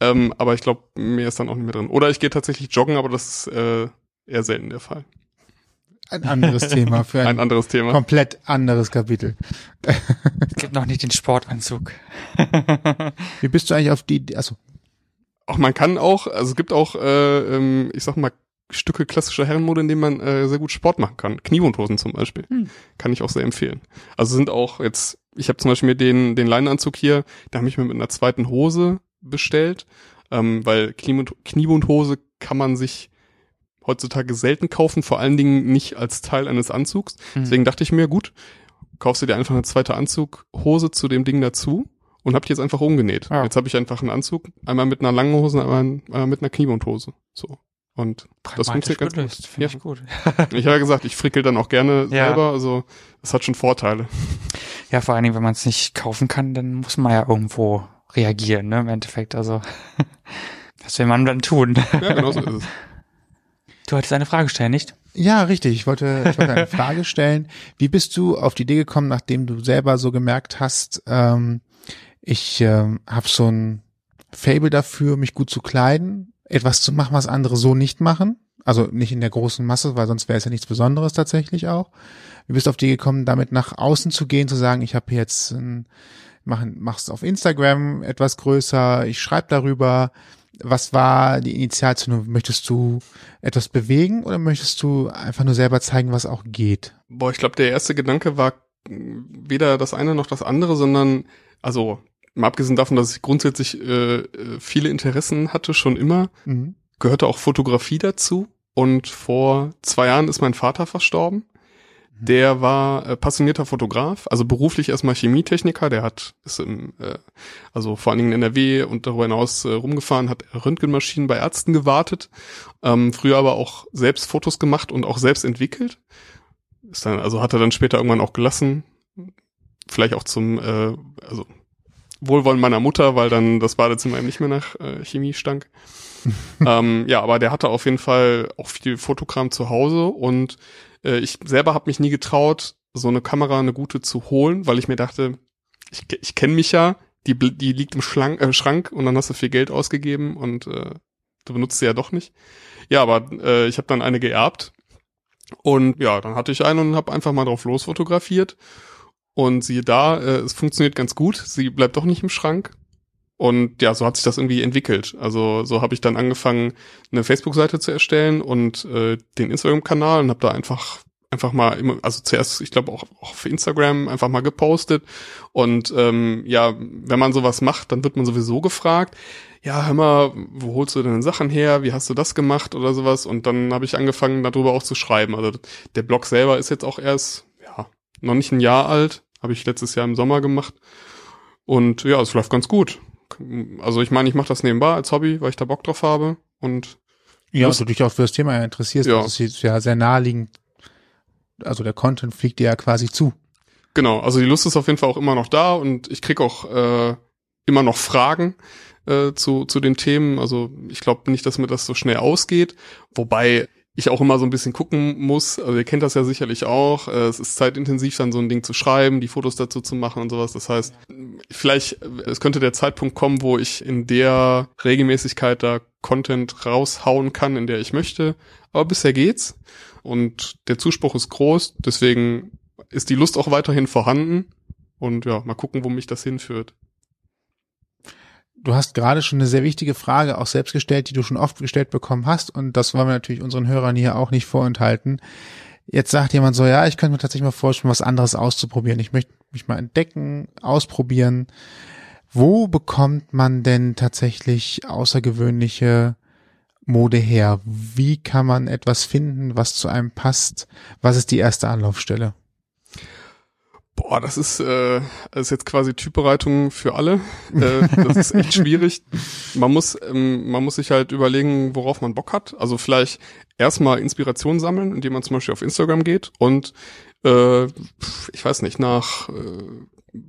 Ähm, aber ich glaube, mehr ist dann auch nicht mehr drin. Oder ich gehe tatsächlich joggen, aber das ist äh, eher selten der Fall. Ein anderes Thema für ein, Ein anderes Thema. komplett anderes Kapitel. Es gibt noch nicht den Sportanzug. Wie bist du eigentlich auf die, also Auch man kann auch, also es gibt auch, äh, ähm, ich sag mal, Stücke klassischer Herrenmode, in denen man äh, sehr gut Sport machen kann. Kniebundhosen zum Beispiel. Hm. Kann ich auch sehr empfehlen. Also sind auch jetzt, ich habe zum Beispiel mir den, den Leinenanzug hier, da habe ich mir mit einer zweiten Hose bestellt, ähm, weil Kniebund, Kniebundhose kann man sich heutzutage selten kaufen, vor allen Dingen nicht als Teil eines Anzugs. Hm. Deswegen dachte ich mir, gut, kaufst du dir einfach eine zweite Anzughose zu dem Ding dazu und hab die jetzt einfach umgenäht. Ja. Jetzt habe ich einfach einen Anzug, einmal mit einer langen Hose, einmal, einmal mit einer Kniebundhose. So. Und das funktioniert ganz gelöst, gut. Ja. ich gut. Ich habe ja gesagt, ich frickel dann auch gerne Ja. selber, also das hat schon Vorteile. Ja, vor allen Dingen, wenn man es nicht kaufen kann, dann muss man ja irgendwo reagieren, ne, im Endeffekt. Also, was will man dann tun? Ja, genau so ist es. Du hattest eine Frage stellen, nicht? Ja, richtig. Ich wollte, ich wollte eine Frage stellen. Wie bist du auf die Idee gekommen, nachdem du selber so gemerkt hast, ähm, ich ähm, habe so ein Fable dafür, mich gut zu kleiden, etwas zu machen, was andere so nicht machen? Also nicht in der großen Masse, weil sonst wäre es ja nichts Besonderes tatsächlich auch. Wie bist du auf die gekommen, damit nach außen zu gehen, zu sagen, ich habe jetzt ein, mach, mach's auf Instagram etwas größer, ich schreibe darüber. Was war die Initialzündung? Möchtest du etwas bewegen oder möchtest du einfach nur selber zeigen, was auch geht? Boah, ich glaube, der erste Gedanke war weder das eine noch das andere, sondern, also, mal abgesehen davon, dass ich grundsätzlich äh, äh, viele Interessen hatte, schon immer, Mhm. gehörte auch Fotografie dazu. Und vor zwei Jahren ist mein Vater verstorben. Der war äh, passionierter Fotograf, also beruflich erstmal Chemietechniker. Der hat ist im, äh, also vor allen Dingen in NRW und darüber hinaus äh, rumgefahren, hat Röntgenmaschinen bei Ärzten gewartet. Ähm, früher aber auch selbst Fotos gemacht und auch selbst entwickelt. Ist dann, also hat er dann später irgendwann auch gelassen. Vielleicht auch zum, äh, also Wohlwollen meiner Mutter, weil dann das Badezimmer ihm nicht mehr nach äh, Chemie stank. ähm, ja, aber der hatte auf jeden Fall auch viel Fotokram zu Hause und äh, ich selber habe mich nie getraut, so eine Kamera, eine gute zu holen, weil ich mir dachte, ich, ich kenne mich ja, die, die liegt im Schlank, äh, Schrank und dann hast du viel Geld ausgegeben und äh, du benutzt sie ja doch nicht. Ja, aber äh, ich habe dann eine geerbt und ja, dann hatte ich eine und habe einfach mal drauf losfotografiert und siehe da, äh, es funktioniert ganz gut, sie bleibt doch nicht im Schrank und ja, so hat sich das irgendwie entwickelt. Also so habe ich dann angefangen, eine Facebook-Seite zu erstellen und äh, den Instagram-Kanal und habe da einfach einfach mal immer, also zuerst, ich glaube auch, auch für Instagram einfach mal gepostet. Und ähm, ja, wenn man sowas macht, dann wird man sowieso gefragt, ja, hör mal, wo holst du denn Sachen her? Wie hast du das gemacht oder sowas? Und dann habe ich angefangen, darüber auch zu schreiben. Also der Blog selber ist jetzt auch erst, ja, noch nicht ein Jahr alt. Habe ich letztes Jahr im Sommer gemacht. Und ja, es läuft ganz gut. Also ich meine, ich mache das nebenbei als Hobby, weil ich da Bock drauf habe. Und Ja, und du dich auch für das Thema interessierst. Ja. Das ist ja sehr naheliegend. Also der Content fliegt dir ja quasi zu. Genau, also die Lust ist auf jeden Fall auch immer noch da und ich krieg auch äh, immer noch Fragen äh, zu, zu den Themen. Also ich glaube nicht, dass mir das so schnell ausgeht. Wobei ich auch immer so ein bisschen gucken muss. Also ihr kennt das ja sicherlich auch. Äh, es ist zeitintensiv, dann so ein Ding zu schreiben, die Fotos dazu zu machen und sowas. Das heißt, vielleicht, es könnte der Zeitpunkt kommen, wo ich in der Regelmäßigkeit da Content raushauen kann, in der ich möchte. Aber bisher geht's. Und der Zuspruch ist groß. Deswegen ist die Lust auch weiterhin vorhanden. Und ja, mal gucken, wo mich das hinführt. Du hast gerade schon eine sehr wichtige Frage auch selbst gestellt, die du schon oft gestellt bekommen hast. Und das wollen wir natürlich unseren Hörern hier auch nicht vorenthalten. Jetzt sagt jemand so, ja, ich könnte mir tatsächlich mal vorstellen, was anderes auszuprobieren. Ich möchte mich mal entdecken, ausprobieren. Wo bekommt man denn tatsächlich außergewöhnliche Mode her? Wie kann man etwas finden, was zu einem passt? Was ist die erste Anlaufstelle? Boah, das ist, äh, das ist jetzt quasi Typbereitung für alle. Äh, das ist echt schwierig. Man muss, ähm, man muss sich halt überlegen, worauf man Bock hat. Also vielleicht erstmal Inspiration sammeln, indem man zum Beispiel auf Instagram geht und äh, ich weiß nicht, nach äh,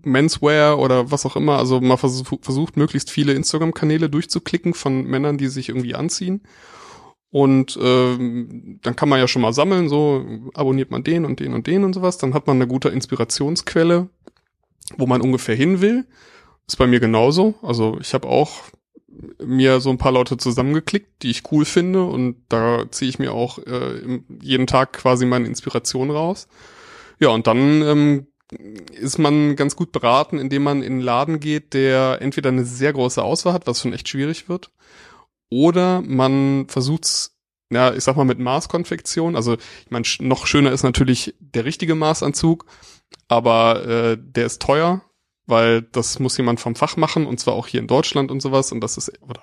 Menswear oder was auch immer, also man vers versucht möglichst viele Instagram-Kanäle durchzuklicken von Männern, die sich irgendwie anziehen und ähm, dann kann man ja schon mal sammeln, so abonniert man den und den und den und sowas. Dann hat man eine gute Inspirationsquelle, wo man ungefähr hin will. Ist bei mir genauso. Also ich habe auch mir so ein paar Leute zusammengeklickt, die ich cool finde und da ziehe ich mir auch äh, jeden Tag quasi meine Inspiration raus. Ja, und dann ähm, ist man ganz gut beraten, indem man in einen Laden geht, der entweder eine sehr große Auswahl hat, was schon echt schwierig wird, oder man versucht's, ja, ich sag mal mit Maßkonfektion. Also ich meine, noch schöner ist natürlich der richtige Maßanzug, aber äh, der ist teuer, weil das muss jemand vom Fach machen und zwar auch hier in Deutschland und sowas. Und das ist, oder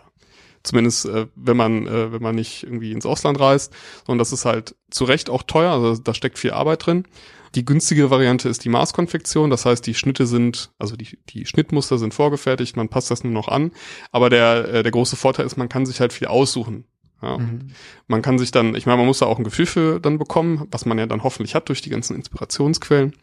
zumindest äh, wenn man, äh, wenn man nicht irgendwie ins Ausland reist. Und das ist halt zu Recht auch teuer, also da steckt viel Arbeit drin. Die günstige Variante ist die Maßkonfektion, das heißt, die Schnitte sind, also die, die Schnittmuster sind vorgefertigt, man passt das nur noch an. Aber der, äh, der große Vorteil ist, man kann sich halt viel aussuchen. Ja, mhm. Man kann sich dann, ich meine, man muss da auch ein Gefühl für dann bekommen, was man ja dann hoffentlich hat durch die ganzen Inspirationsquellen.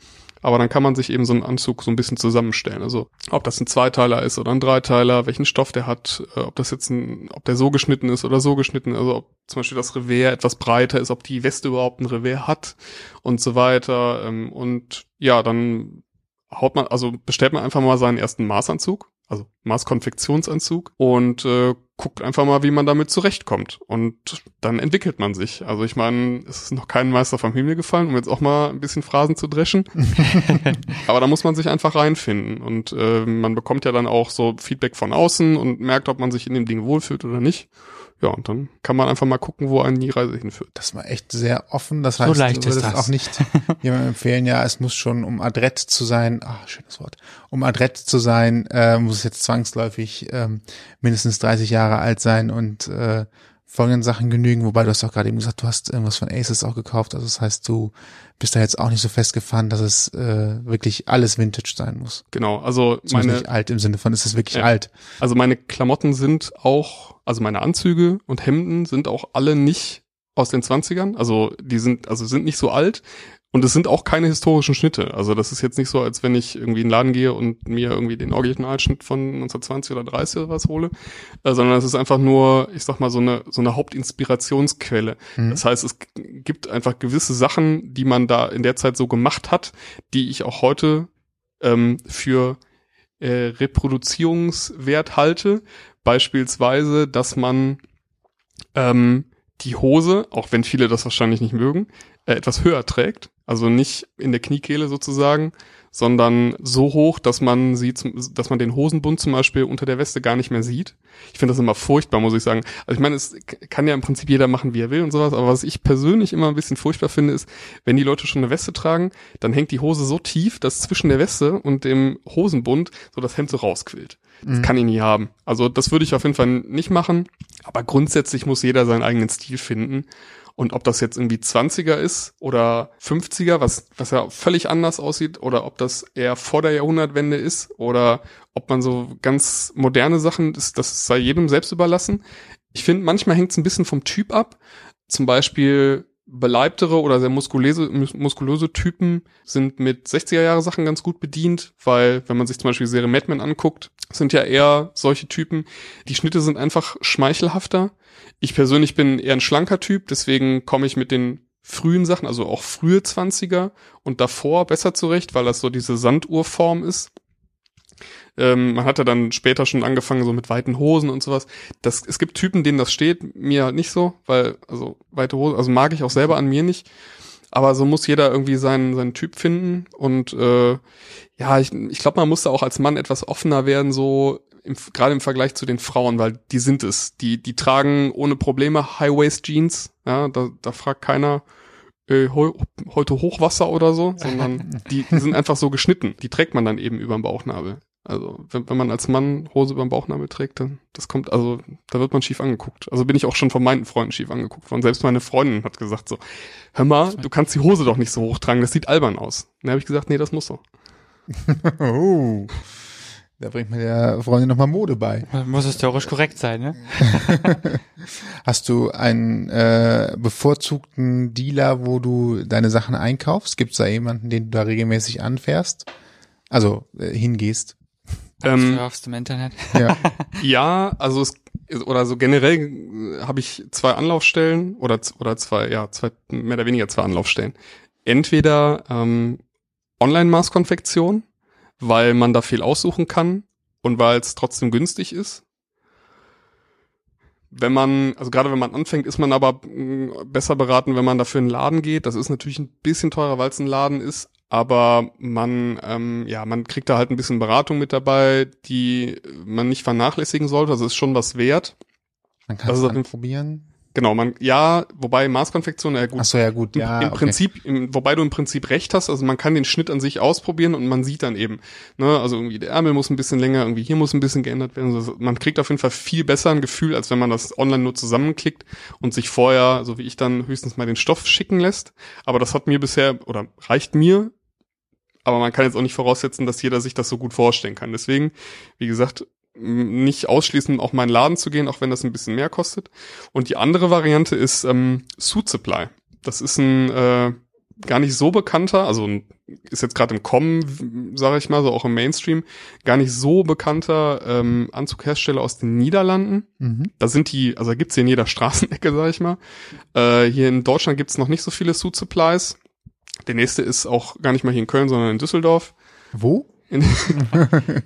Aber dann kann man sich eben so einen Anzug so ein bisschen zusammenstellen. Also ob das ein Zweiteiler ist oder ein Dreiteiler, welchen Stoff der hat, äh, ob das jetzt ein, ob der so geschnitten ist oder so geschnitten, also ob zum Beispiel das Revers etwas breiter ist, ob die Weste überhaupt ein Revers hat und so weiter. Ähm, und ja, dann haut man, also bestellt man einfach mal seinen ersten Maßanzug also Maßkonfektionsanzug und äh, guckt einfach mal, wie man damit zurechtkommt. Und dann entwickelt man sich. Also ich meine, es ist noch kein Meister vom Himmel gefallen, um jetzt auch mal ein bisschen Phrasen zu dreschen. Aber da muss man sich einfach reinfinden. Und äh, man bekommt ja dann auch so Feedback von außen und merkt, ob man sich in dem Ding wohlfühlt oder nicht. Ja, und dann kann man einfach mal gucken, wo einen die Reise hinführt. Das war echt sehr offen. Das heißt, so leicht du würdest ist das. auch nicht jemandem empfehlen, ja, es muss schon, um adrett zu sein, ah, schönes Wort, um adrett zu sein, äh, muss es jetzt zwangsläufig ähm, mindestens 30 Jahre alt sein und äh, folgenden Sachen genügen, wobei du hast auch gerade eben gesagt, du hast irgendwas von Aces auch gekauft, also das heißt, du bist da jetzt auch nicht so festgefahren, dass es äh, wirklich alles Vintage sein muss. Genau, also Es muss meine, nicht alt im Sinne von, ist es wirklich Ja. alt. also meine Klamotten sind auch, also meine Anzüge und Hemden sind auch alle nicht aus den 20ern. Also die sind, also sind nicht so alt. Und es sind auch keine historischen Schnitte. Also das ist jetzt nicht so, als wenn ich irgendwie in den Laden gehe und mir irgendwie den Originalschnitt von 1920 oder 30 oder was hole, äh, sondern es ist einfach nur, ich sag mal, so eine, so eine Hauptinspirationsquelle. Mhm. Das heißt, es gibt einfach gewisse Sachen, die man da in der Zeit so gemacht hat, die ich auch heute ähm, für äh, Reproduzierungswert halte. Beispielsweise, dass man ähm, die Hose, auch wenn viele das wahrscheinlich nicht mögen, äh, etwas höher trägt. Also nicht in der Kniekehle sozusagen, sondern so hoch, dass man sie, zum, dass man den Hosenbund zum Beispiel unter der Weste gar nicht mehr sieht. Ich finde das immer furchtbar, muss ich sagen. Also ich meine, es kann ja im Prinzip jeder machen, wie er will und sowas, aber was ich persönlich immer ein bisschen furchtbar finde, ist, wenn die Leute schon eine Weste tragen, dann hängt die Hose so tief, dass zwischen der Weste und dem Hosenbund so das Hemd so rausquillt. Das kann ich nie haben. Also das würde ich auf jeden Fall nicht machen. Aber grundsätzlich muss jeder seinen eigenen Stil finden. Und ob das jetzt irgendwie 20er ist oder 50er, was, was ja völlig anders aussieht, oder ob das eher vor der Jahrhundertwende ist, oder ob man so ganz moderne Sachen, das, das sei jedem selbst überlassen. Ich finde, manchmal hängt es ein bisschen vom Typ ab. Zum Beispiel beleibtere oder sehr muskulöse, mus- muskulöse Typen sind mit 60er Jahre Sachen ganz gut bedient, weil wenn man sich zum Beispiel die Serie Mad Men anguckt, sind ja eher solche Typen. Die Schnitte sind einfach schmeichelhafter. Ich persönlich bin eher ein schlanker Typ, deswegen komme ich mit den frühen Sachen, also auch frühe 20er und davor besser zurecht, weil das so diese Sanduhrform ist. Ähm, man hat ja dann später schon angefangen, so mit weiten Hosen und sowas. Das, es gibt Typen, denen das steht, mir halt nicht so, weil, also weite Hosen, also mag ich auch selber an mir nicht. Aber so muss jeder irgendwie seinen, seinen Typ finden. Und äh, ja, ich, ich glaube, man muss da auch als Mann etwas offener werden, so im, gerade im Vergleich zu den Frauen, weil die sind es. Die, die tragen ohne Probleme High-Waist-Jeans. Ja, da, da fragt keiner, äh, heu, heute Hochwasser oder so, sondern die, die sind einfach so geschnitten. Die trägt man dann eben über den Bauchnabel. Also wenn, wenn man als Mann Hose über den Bauchnabel trägt, dann das kommt, also da wird man schief angeguckt. Also bin ich auch schon von meinen Freunden schief angeguckt worden. Selbst meine Freundin hat gesagt so, hör mal, du kannst die Hose doch nicht so hoch tragen, das sieht albern aus. Dann habe ich gesagt, nee, das muss so. Oh. Da bringt mir der Freundin nochmal Mode bei. Muss historisch korrekt sein, ne? Hast du einen äh, bevorzugten Dealer, wo du deine Sachen einkaufst? Gibt es da jemanden, den du da regelmäßig anfährst? Also äh, hingehst? Ähm, Surfst im Internet. Ja. Ja, also es oder so generell äh, habe ich zwei Anlaufstellen oder oder zwei, ja, zwei mehr oder weniger zwei Anlaufstellen. Entweder ähm, Online-Maßkonfektion, weil man da viel aussuchen kann und weil es trotzdem günstig ist. Wenn man, also gerade wenn man anfängt, ist man aber mh, besser beraten, wenn man dafür in den Laden geht. Das ist natürlich ein bisschen teurer, weil es ein Laden ist, aber man, ähm, ja, man kriegt da halt ein bisschen Beratung mit dabei, die man nicht vernachlässigen sollte. Also ist schon was wert. Man kann ist es anprobieren. Genau, man, ja, wobei Maßkonfektion, ja gut, Ach so, ja gut. Ja, im okay. Prinzip, im, wobei du im Prinzip recht hast, also man kann den Schnitt an sich ausprobieren und man sieht dann eben, ne, also irgendwie der Ärmel muss ein bisschen länger, irgendwie hier muss ein bisschen geändert werden. Also man kriegt auf jeden Fall viel besser ein Gefühl, als wenn man das online nur zusammenklickt und sich vorher, so wie ich dann höchstens mal den Stoff schicken lässt. Aber das hat mir bisher, oder reicht mir, aber man kann jetzt auch nicht voraussetzen, dass jeder sich das so gut vorstellen kann. Deswegen, wie gesagt, nicht ausschließen, auch mal in den Laden zu gehen, auch wenn das ein bisschen mehr kostet. Und die andere Variante ist ähm, Suit Supply. Das ist ein äh, gar nicht so bekannter, also ist jetzt gerade im Kommen, sage ich mal, so auch im Mainstream, gar nicht so bekannter ähm, Anzughersteller aus den Niederlanden. Mhm. Da sind die, also da gibt's hier in jeder Straßenecke, sag ich mal. Äh, hier in Deutschland gibt's noch nicht so viele Suit Supplies. Der nächste ist auch gar nicht mal hier in Köln, sondern in Düsseldorf. Wo? In,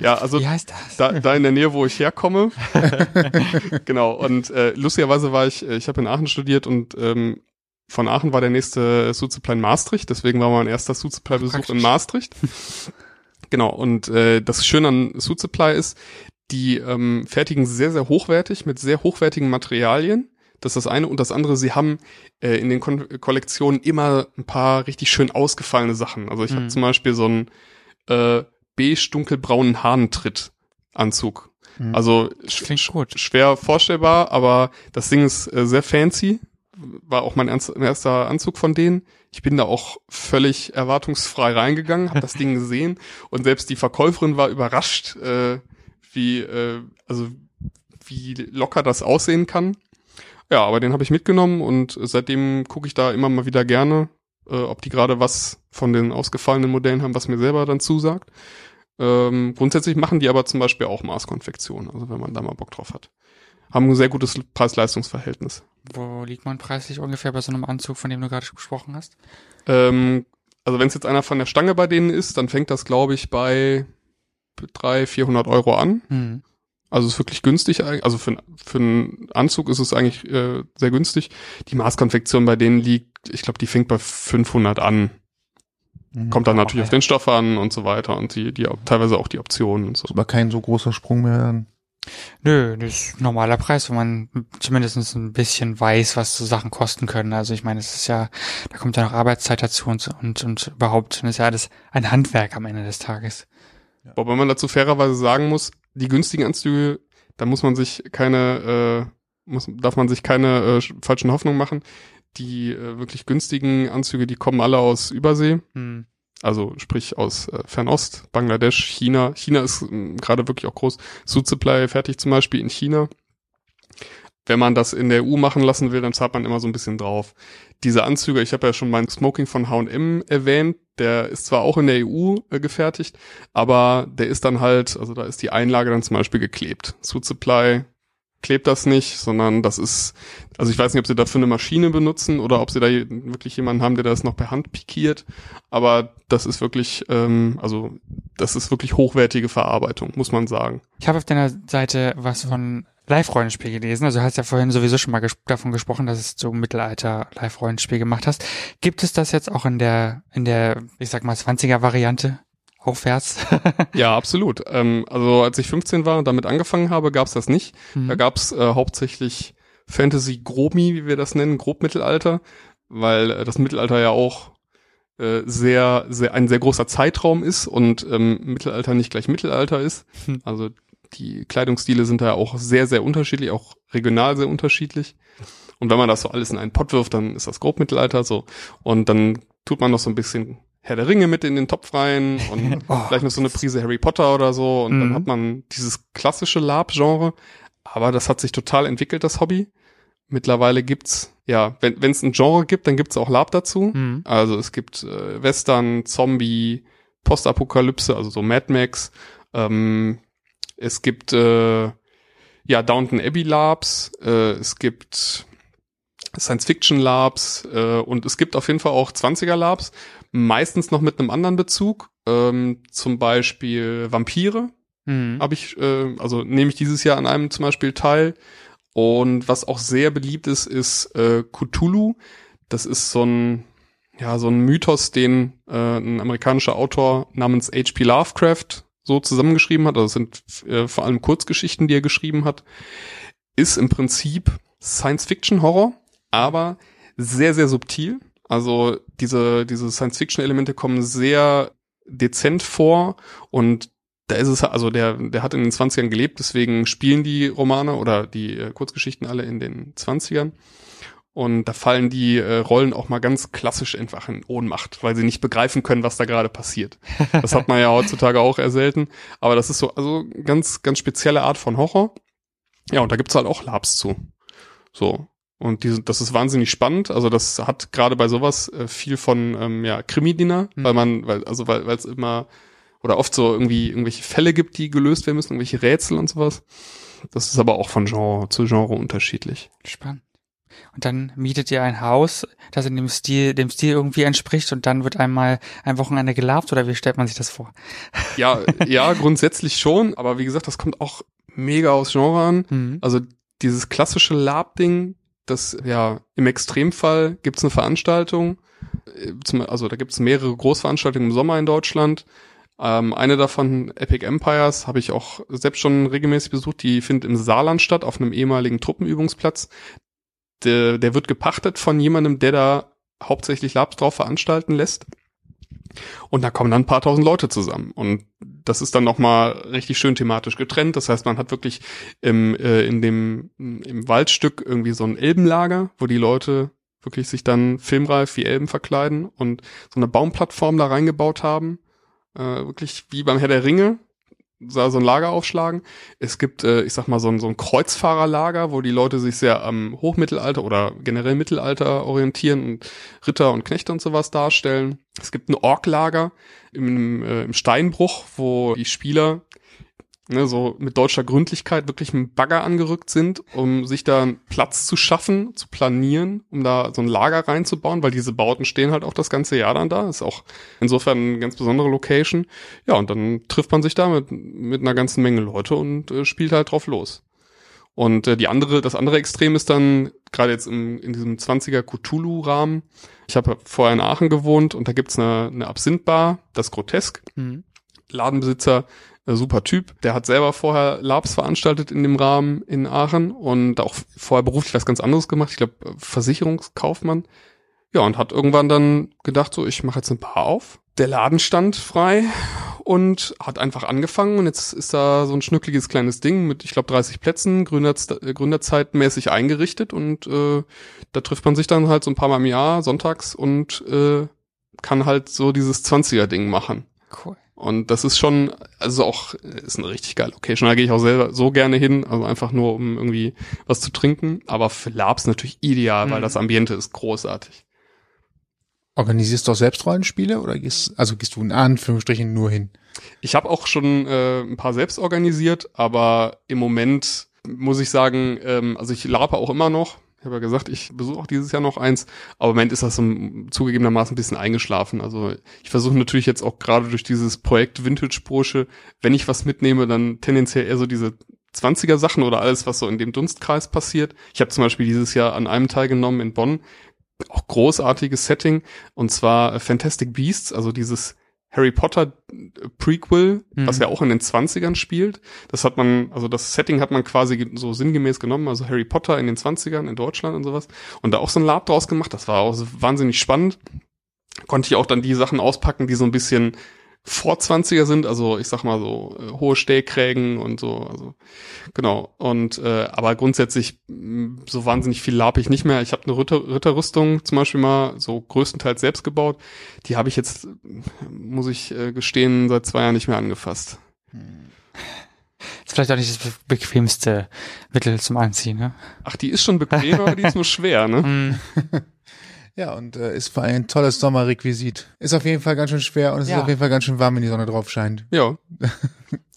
ja, also Wie heißt das? da, da in der Nähe, wo ich herkomme. genau. Und äh, lustigerweise war ich, äh, ich habe in Aachen studiert und ähm, von Aachen war der nächste Suit Supply in Maastricht. Deswegen war mein erster Suit Supply Besuch Praktisch. in Maastricht. genau. Und äh, das Schöne an Suit Supply ist, die ähm, fertigen sehr, sehr hochwertig mit sehr hochwertigen Materialien. Das ist das eine. Und das andere, sie haben äh, in den Kon Kollektionen immer ein paar richtig schön ausgefallene Sachen. Also ich habe Mhm. zum Beispiel so einen äh, beige dunkelbraunen Hahnentritt Anzug. Mhm. Also sch Klingt sch gut. schwer vorstellbar, aber das Ding ist äh, sehr fancy. War auch mein erster Anzug von denen. Ich bin da auch völlig erwartungsfrei reingegangen, habe das Ding gesehen und selbst die Verkäuferin war überrascht, äh, wie äh, also wie locker das aussehen kann. Ja, aber den habe ich mitgenommen und seitdem gucke ich da immer mal wieder gerne, äh, ob die gerade was von den ausgefallenen Modellen haben, was mir selber dann zusagt. Ähm, grundsätzlich machen die aber zum Beispiel auch Maßkonfektion, also wenn man da mal Bock drauf hat. Haben ein sehr gutes Preis-Leistungs-Verhältnis. Wo liegt man preislich ungefähr bei so einem Anzug, von dem du gerade gesprochen hast? Ähm, also wenn es jetzt einer von der Stange bei denen ist, dann fängt das, glaube ich, bei 300, 400 Euro an. Hm. Also ist wirklich günstig. Also für, für einen Anzug ist es eigentlich äh, sehr günstig. Die Maßkonfektion bei denen liegt, ich glaube, die fängt bei 500 an. Mhm. Kommt dann natürlich ja. auf den Stoff an und so weiter und die, die teilweise auch die Optionen und so. Ist aber kein so großer Sprung mehr dann. Nö, das ist ein normaler Preis, wenn man zumindest ein bisschen weiß, was so Sachen kosten können. Also ich meine, es ist ja, da kommt ja noch Arbeitszeit dazu und, und, und überhaupt, das ist ja alles ein Handwerk am Ende des Tages. Wobei man dazu fairerweise sagen muss, die günstigen Anzüge, da muss man sich keine, äh, muss, darf man sich keine äh, sch- falschen Hoffnungen machen. Die äh, wirklich günstigen Anzüge, die kommen alle aus Übersee. Hm. Also sprich aus äh, Fernost, Bangladesch, China. China ist ähm, gerade wirklich auch groß. Suit Supply fertig zum Beispiel in China. wenn man das in der EU machen lassen will, dann zahlt man immer so ein bisschen drauf. Diese Anzüge, ich habe ja schon meinen Smoking von H&M erwähnt, der ist zwar auch in der EU äh, gefertigt, aber der ist dann halt, also da ist die Einlage dann zum Beispiel geklebt. Suit Supply klebt das nicht, sondern das ist, also ich weiß nicht, ob sie dafür eine Maschine benutzen oder ob sie da wirklich jemanden haben, der das noch per Hand pikiert, aber das ist wirklich, ähm, also das ist wirklich hochwertige Verarbeitung, muss man sagen. Ich habe auf deiner Seite was von Live-Rollenspiel gelesen. Also du hast ja vorhin sowieso schon mal ges davon gesprochen, dass du Mittelalter Live-Rollenspiel gemacht hast. Gibt es das jetzt auch in der, in der, ich sag mal, 20er-Variante? Aufwärts? ja, absolut. Ähm, also als ich 15 war und damit angefangen habe, gab's das nicht. Mhm. Da gab's äh, hauptsächlich Fantasy Gromi, wie wir das nennen, Grobmittelalter, weil äh, das Mittelalter ja auch äh, sehr, sehr ein sehr großer Zeitraum ist und ähm, Mittelalter nicht gleich Mittelalter ist. Mhm. Also die Kleidungsstile sind da auch sehr, sehr unterschiedlich, auch regional sehr unterschiedlich. Und wenn man das so alles in einen Pott wirft, dann ist das Grobmittelalter so. Und dann tut man noch so ein bisschen Herr der Ringe mit in den Topf rein und oh. vielleicht noch so eine Prise Harry Potter oder so. Und mhm. dann hat man dieses klassische Lab-Genre. Aber das hat sich total entwickelt, das Hobby. Mittlerweile gibt's, ja, wenn es ein Genre gibt, dann gibt's auch Lab dazu. Mhm. Also es gibt äh, Western, Zombie, Postapokalypse, also so Mad Max. Ähm, es gibt äh, ja Downton Abbey Labs, äh, es gibt Science Fiction Labs äh, und es gibt auf jeden Fall auch 20er Labs, meistens noch mit einem anderen Bezug, ähm, zum Beispiel Vampire. Mhm. Habe ich, äh, also nehme ich dieses Jahr an einem zum Beispiel teil. Und was auch sehr beliebt ist, ist äh, Cthulhu. Das ist so ein, ja, so ein Mythos, den äh, ein amerikanischer Autor namens H.P. Lovecraft so zusammengeschrieben hat, also es sind äh, vor allem Kurzgeschichten, die er geschrieben hat, ist im Prinzip Science-Fiction-Horror, aber sehr, sehr subtil. Also diese, diese Science-Fiction-Elemente kommen sehr dezent vor und da ist es, also der, der hat in den 20ern gelebt, deswegen spielen die Romane oder die äh, Kurzgeschichten alle in den 20ern. Und da fallen die äh, Rollen auch mal ganz klassisch einfach in Ohnmacht, weil sie nicht begreifen können, was da gerade passiert. Das hat man ja heutzutage auch eher selten. Aber das ist so, also ganz, ganz spezielle Art von Horror. Ja, und da gibt's halt auch Labs zu. So. Und diese, das ist wahnsinnig spannend. Also das hat gerade bei sowas äh, viel von ähm, ja, Krimi-Dinner, mhm. weil man, weil, also weil es immer oder oft so irgendwie irgendwelche Fälle gibt, die gelöst werden müssen, irgendwelche Rätsel und sowas. Das ist aber auch von Genre zu Genre unterschiedlich. Spannend. Und dann mietet ihr ein Haus, das in dem Stil, dem Stil irgendwie entspricht und dann wird einmal ein Wochenende gelabt oder wie stellt man sich das vor? Ja, ja, grundsätzlich schon, aber wie gesagt, das kommt auch mega aus Genre an. Mhm. Also dieses klassische Lab-Ding, das, ja, im Extremfall gibt's eine Veranstaltung, äh, also da gibt's mehrere Großveranstaltungen im Sommer in Deutschland. Ähm, eine davon, Epic Empires, habe ich auch selbst schon regelmäßig besucht. Die findet im Saarland statt, auf einem ehemaligen Truppenübungsplatz der, der wird gepachtet von jemandem, der da hauptsächlich Labs drauf veranstalten lässt. Und da kommen dann ein paar tausend Leute zusammen. Und das ist dann nochmal richtig schön thematisch getrennt. Das heißt, man hat wirklich im, äh, in dem, im Waldstück irgendwie so ein Elbenlager, wo die Leute wirklich sich dann filmreif wie Elben verkleiden und so eine Baumplattform da reingebaut haben. Äh, wirklich wie beim Herr der Ringe, so ein Lager aufschlagen. Es gibt, äh, ich sag mal, so ein, so ein Kreuzfahrerlager, wo die Leute sich sehr am Hochmittelalter oder generell Mittelalter orientieren und Ritter und Knechte und sowas darstellen. Es gibt ein Orklager im, äh, im Steinbruch, wo die Spieler ne, so mit deutscher Gründlichkeit wirklich mit Bagger angerückt sind, um sich da einen Platz zu schaffen, zu planieren, um da so ein Lager reinzubauen, weil diese Bauten stehen halt auch das ganze Jahr dann da. Ist auch insofern eine ganz besondere Location. Ja, und dann trifft man sich da mit, mit einer ganzen Menge Leute und äh, spielt halt drauf los. Und äh, die andere, das andere Extrem ist dann, gerade jetzt im, in diesem 20er Cthulhu-Rahmen, ich habe vorher in Aachen gewohnt und da gibt's eine, eine Absinthbar, das Grotesk. Mhm. Ladenbesitzer super Typ. Der hat selber vorher Labs veranstaltet in dem Rahmen in Aachen und auch vorher beruflich was ganz anderes gemacht. Ich glaube, Versicherungskaufmann. Ja, und hat irgendwann dann gedacht, so, ich mache jetzt ein Bar auf. Der Laden stand frei und hat einfach angefangen und jetzt ist da so ein schnückliges kleines Ding mit, ich glaube, 30 Plätzen, Gründerz äh, Gründerzeitmäßig eingerichtet und äh, da trifft man sich dann halt so ein paar Mal im Jahr, sonntags und äh, kann halt so dieses 20er-Ding machen. Cool. Und das ist schon, also auch, ist eine richtig geile Location. Da gehe ich auch selber so gerne hin, also einfach nur, um irgendwie was zu trinken. Aber für Labs natürlich ideal, weil Mhm. das Ambiente ist großartig. Organisierst du auch selbst Rollenspiele oder gehst, also gehst du in Anführungsstrichen nur hin? Ich habe auch schon äh, ein paar selbst organisiert, aber im Moment muss ich sagen, ähm, also ich lape auch immer noch. Ich habe ja gesagt, ich besuche auch dieses Jahr noch eins, aber im Moment ist das so zugegebenermaßen ein bisschen eingeschlafen. Also ich versuche natürlich jetzt auch gerade durch dieses Projekt Vintage Bursche, wenn ich was mitnehme, dann tendenziell eher so diese 20er Sachen oder alles, was so in dem Dunstkreis passiert. Ich habe zum Beispiel dieses Jahr an einem teilgenommen in Bonn, auch großartiges Setting, und zwar Fantastic Beasts, also dieses Harry Potter äh, Prequel, Mhm. was ja auch in den 20ern spielt. Das hat man, also das Setting hat man quasi so sinngemäß genommen, also Harry Potter in den 20ern in Deutschland und sowas. Und da auch so ein Lab draus gemacht. Das war auch wahnsinnig spannend. Konnte ich auch dann die Sachen auspacken, die so ein bisschen vor 20er sind, also ich sag mal so äh, hohe Stellkrägen und so, also genau. Und äh, aber grundsätzlich mh, so wahnsinnig viel lab ich nicht mehr. Ich habe eine Ritter, Ritterrüstung zum Beispiel mal so größtenteils selbst gebaut. Die habe ich jetzt, äh, muss ich äh, gestehen, seit zwei Jahren nicht mehr angefasst. Ist vielleicht auch nicht das be bequemste Mittel zum Anziehen, ne? Ach, die ist schon bequem, aber die ist nur schwer, ne? Ja, und äh, ist vor allem ein tolles Sommerrequisit. Ist auf jeden Fall ganz schön schwer und es Ja. ist auf jeden Fall ganz schön warm, wenn die Sonne drauf scheint. Ja.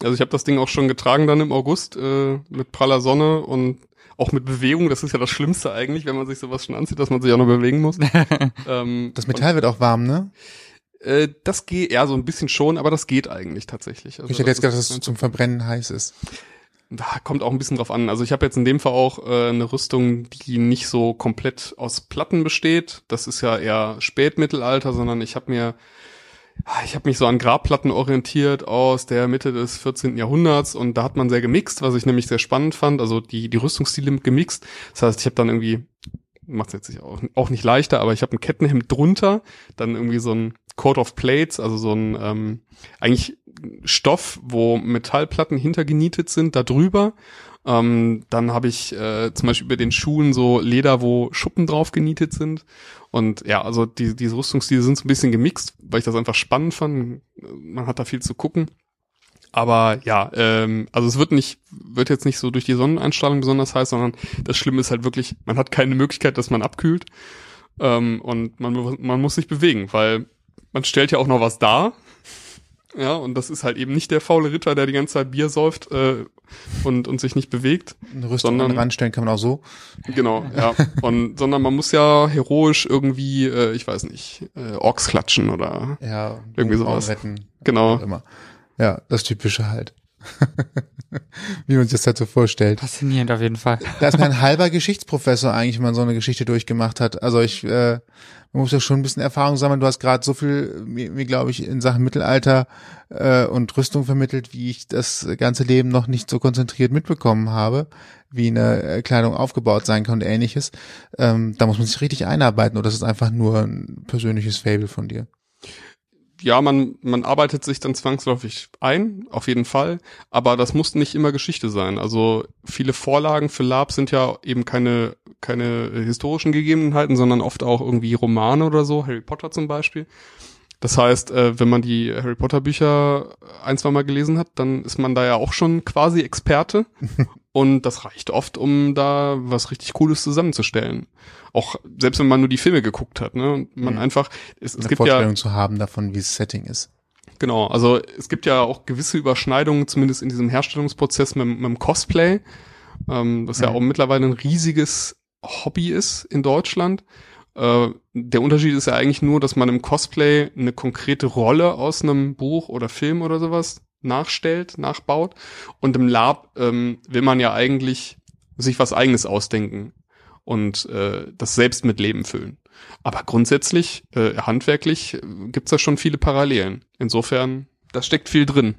Also ich habe das Ding auch schon getragen dann im August äh, mit praller Sonne und auch mit Bewegung. Das ist ja das Schlimmste eigentlich, wenn man sich sowas schon anzieht, dass man sich auch noch bewegen muss. ähm, Das Metall wird auch warm, ne? Äh, das geht, ja, so ein bisschen schon, aber das geht eigentlich tatsächlich. Also ich hätte das jetzt gedacht, ist- dass es zum Verbrennen heiß ist. Da kommt auch ein bisschen drauf an. Also ich habe jetzt in dem Fall auch äh, eine Rüstung, die nicht so komplett aus Platten besteht. Das ist ja eher Spätmittelalter, sondern ich habe mir, ah, ich habe mich so an Grabplatten orientiert aus der Mitte des 14. Jahrhunderts und da hat man sehr gemixt, was ich nämlich sehr spannend fand. Also die die Rüstungsstile gemixt. Das heißt, ich habe dann irgendwie macht es jetzt nicht auch, auch nicht leichter, aber ich habe ein Kettenhemd drunter, dann irgendwie so ein Coat of Plates, also so ein ähm, eigentlich Stoff, wo Metallplatten hintergenietet sind, da drüber. Ähm, dann habe ich äh, zum Beispiel über den Schuhen so Leder, wo Schuppen drauf genietet sind. Und ja, also die, diese Rüstungsstile sind so ein bisschen gemixt, weil ich das einfach spannend fand. Man hat da viel zu gucken. Aber ja, ähm, also es wird nicht, wird jetzt nicht so durch die Sonneneinstrahlung besonders heiß, sondern das Schlimme ist halt wirklich, man hat keine Möglichkeit, dass man abkühlt. Ähm, und man, man muss sich bewegen, weil man stellt ja auch noch was dar. Ja, und das ist halt eben nicht der faule Ritter, der die ganze Zeit Bier säuft äh, und, und sich nicht bewegt. Eine Rüstung Sondern- an den Rand stellen kann man auch so. Genau, ja. Und, sondern man muss ja heroisch irgendwie, äh, ich weiß nicht, äh, Orks klatschen oder Ja, Irgendwie sowas. retten. Genau. Immer. Ja, das Typische halt. Wie man sich das halt so vorstellt. Faszinierend auf jeden Fall. Da ist man ein halber Geschichtsprofessor eigentlich, wenn man so eine Geschichte durchgemacht hat. Also ich, äh, man muss ja schon ein bisschen Erfahrung sammeln. Du hast gerade so viel, mir, mir glaube ich, in Sachen Mittelalter äh, und Rüstung vermittelt, wie ich das ganze Leben noch nicht so konzentriert mitbekommen habe, wie eine äh, Kleidung aufgebaut sein kann und ähnliches. Ähm, da muss man sich richtig einarbeiten oder das ist einfach nur ein persönliches Fable von dir. Ja, man, man arbeitet sich dann zwangsläufig ein, auf jeden Fall, aber das muss nicht immer Geschichte sein. Also viele Vorlagen für Lab sind ja eben keine, keine historischen Gegebenheiten, sondern oft auch irgendwie Romane oder so, Harry Potter zum Beispiel. Das heißt, äh, wenn man die Harry Potter Bücher ein, zwei Mal gelesen hat, dann ist man da ja auch schon quasi Experte. Und das reicht oft, um da was richtig Cooles zusammenzustellen. Auch selbst wenn man nur die Filme geguckt hat, ne? Und man Mhm. einfach, es, es Eine gibt ja, Vorstellung zu haben davon, wie das Setting ist. Genau, also es gibt ja auch gewisse Überschneidungen, zumindest in diesem Herstellungsprozess mit, mit dem Cosplay, ähm, das ja Mhm. auch mittlerweile ein riesiges Hobby ist in Deutschland. Äh, der Unterschied ist ja eigentlich nur, dass man im Cosplay eine konkrete Rolle aus einem Buch oder Film oder sowas nachstellt, nachbaut. Und im Lab ähm, will man ja eigentlich sich was eigenes ausdenken und äh, das selbst mit Leben füllen. Aber grundsätzlich, äh, handwerklich, äh, gibt's da schon viele Parallelen. Insofern, da steckt viel drin.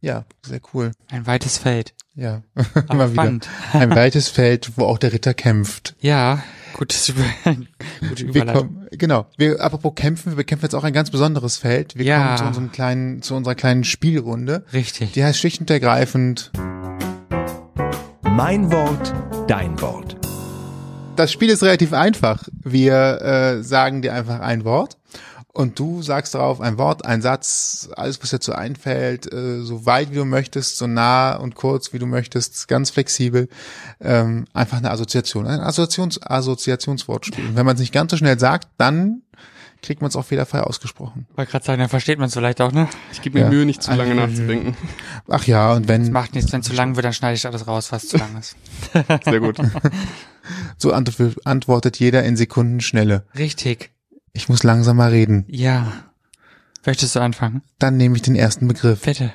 Ja, sehr cool. Ein weites Feld. Ja, immer wieder. spannend. Ein weites Feld, wo auch der Ritter kämpft. Ja, gutes Über gute Wir Überleitung. kommen, genau. Wir, apropos kämpfen, wir kämpfen jetzt auch ein ganz besonderes Feld. Wir Ja. kommen zu unserem kleinen, zu unserer kleinen Spielrunde. Richtig. Die heißt schlicht und ergreifend. Mein Wort, dein Wort. Das Spiel ist relativ einfach. Wir äh, sagen dir einfach ein Wort Und du sagst darauf ein Wort, ein Satz, alles, was dir dazu einfällt, äh, so weit wie du möchtest, so nah und kurz wie du möchtest, ganz flexibel. Ähm, einfach eine Assoziation, ein Assoziations Assoziationswortspiel. Und wenn man es nicht ganz so schnell sagt, dann kriegt man es auch fehlerfrei ausgesprochen. Wollte gerade sagen, dann versteht man es vielleicht auch, ne? Ich gebe mir Ja. Mühe, nicht zu lange nachzudenken. Ach ja, und Das wenn, macht nichts, wenn zu lang wird, dann schneide ich alles raus, was zu lang ist. Sehr gut. so antw- antwortet jeder in Sekundenschnelle. Richtig. Ich muss langsamer reden. Ja. Möchtest du anfangen? Dann nehme ich den ersten Begriff. Bitte.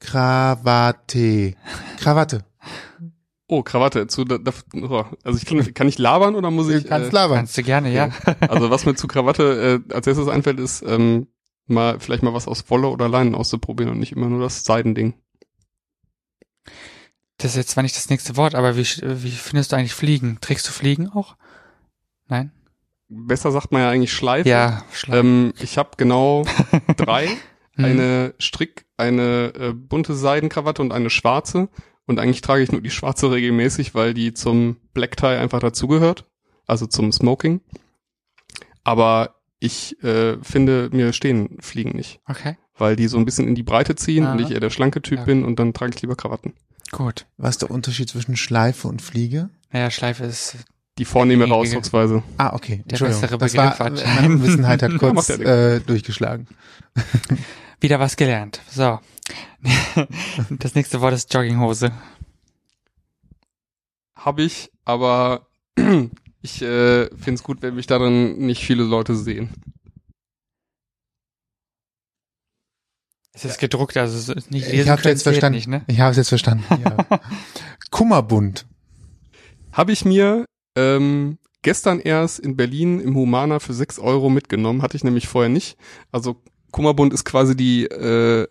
Krawatte. Krawatte. Oh, Krawatte. Zu, da, da, oh, also ich kann, kann ich labern oder muss ich? Du kannst äh, labern. Kannst du gerne, ja. also was mir zu Krawatte äh, als erstes einfällt, ist ähm, mal vielleicht mal was aus Wolle oder Leinen auszuprobieren und nicht immer nur das Seidending. Das ist jetzt zwar nicht das nächste Wort, aber wie, wie findest du eigentlich Fliegen? Trägst du Fliegen auch? Nein? Besser sagt man ja eigentlich Schleife. Ja, Schlag. Ähm, ich habe genau drei. Hm. eine Strick, eine äh, bunte Seidenkrawatte und eine schwarze. Und eigentlich trage ich nur die schwarze regelmäßig, weil die zum Black Tie einfach dazugehört. Also zum Smoking. Aber ich äh, finde, mir stehen Fliegen nicht. Okay, Weil die so ein bisschen in die Breite ziehen Aha. und ich eher der schlanke Typ Ja. bin und dann trage ich lieber Krawatten. gut. Was ist der Unterschied zwischen Schleife und Fliege? Naja, Schleife ist Die vornehmere. Ausdrucksweise. Ah, okay. Der bessere das Begriff war, hat. meine Unwissenheit hat kurz ja äh, durchgeschlagen. wieder was gelernt. So. Das nächste Wort ist Jogginghose. Habe ich, aber ich äh, finde es gut, wenn mich darin nicht viele Leute sehen. Es ist gedruckt, also es ist nicht Ich lesen habe können jetzt verstanden. Nicht, ne? Ich habe es jetzt verstanden. Ja. Kummerbund. Habe ich mir ähm, gestern erst in Berlin im Humana für 6 Euro mitgenommen. Hatte ich nämlich vorher nicht. Also Kummerbund ist quasi die äh,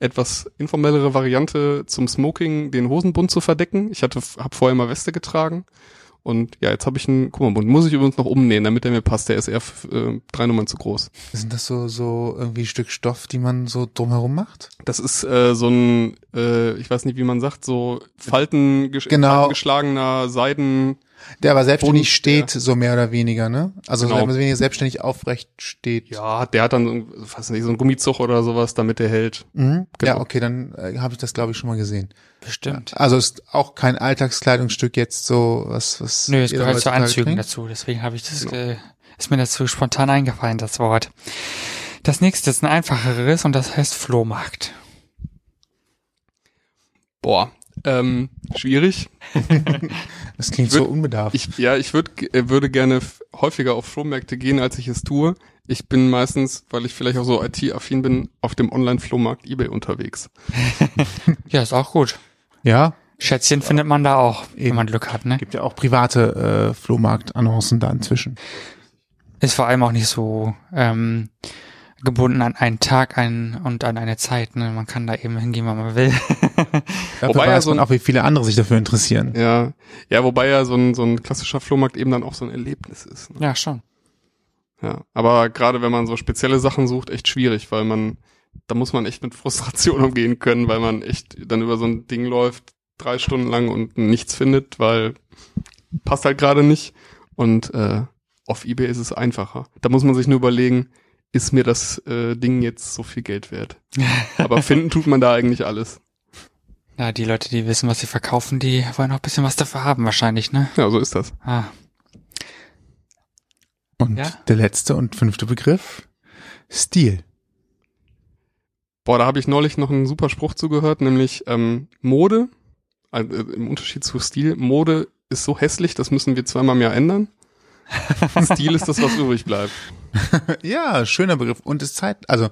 etwas informellere Variante zum Smoking, den Hosenbund zu verdecken. Ich hatte, habe vorher mal Weste getragen. Und ja, jetzt habe ich einen Kummerbund. Muss ich übrigens noch umnähen, damit er mir passt. Der ist eher äh, drei Nummern zu groß. Sind das so so irgendwie Stück Stoff, die man so drumherum macht? Das ist äh, so ein, äh, ich weiß nicht, wie man sagt, so Falten Genau. geschlagener Seiden. Der aber selbstständig Und, steht, so mehr oder weniger, ne? Also Genau. so mehr oder weniger selbstständig aufrecht steht. Ja, der hat dann, so ein- weiß nicht, so ein Gummizug oder sowas, damit der hält. Mhm. Genau. Ja, okay, dann äh, habe ich das glaube ich schon mal gesehen. Bestimmt. Also ist auch kein Alltagskleidungsstück jetzt so was was. Nö, es gehört zu Anzügen trägt? dazu. Deswegen habe ich das, Genau. äh, ist mir dazu spontan eingefallen, das Wort. Das nächste ist ein einfacheres und das heißt Flohmarkt. Boah, ähm, schwierig. Das klingt würd- so unbedarft. Ich, ja, ich würd, äh, würde gerne häufiger auf Flohmärkte gehen, als ich es tue. Ich bin meistens, weil ich vielleicht auch so IT-affin bin, auf dem Online-Flohmarkt eBay unterwegs. Ja, ist auch gut. ja, Schätzchen findet man da auch, wenn Eben. man Glück hat, ne? gibt ja auch private äh, Flohmarkt-Annoncen da inzwischen. Ist vor allem auch nicht so ähm, gebunden an einen Tag ein, und an eine Zeit. Ne? Man kann da eben hingehen, wann man will. Dafür Wobei ja so man ein- auch, wie viele andere sich dafür interessieren. Ja, ja, wobei ja so ein, so ein klassischer Flohmarkt eben dann auch so ein Erlebnis ist. Ne? ja, schon. Ja, aber gerade wenn man so spezielle Sachen sucht, echt schwierig, weil man, da muss man echt mit Frustration umgehen können, weil man echt dann über so ein Ding läuft, drei Stunden lang und nichts findet, weil passt halt gerade nicht. Und äh, auf Ebay ist es einfacher. Da muss man sich nur überlegen, ist mir das äh, Ding jetzt so viel Geld wert? Aber finden tut man da eigentlich alles. Ja, die Leute, die wissen, was sie verkaufen, die wollen auch ein bisschen was dafür haben wahrscheinlich, ne? Ja, so ist das. Ah, Und Ja. der letzte und fünfte Begriff, Stil. Boah, da habe ich neulich noch einen super Spruch zugehört, nämlich ähm, Mode, also, äh, im Unterschied zu Stil, Mode ist so hässlich, das müssen wir zweimal im Jahr ändern. Stil ist das, was übrig bleibt. Ja, schöner Begriff. Und ist Zeit, also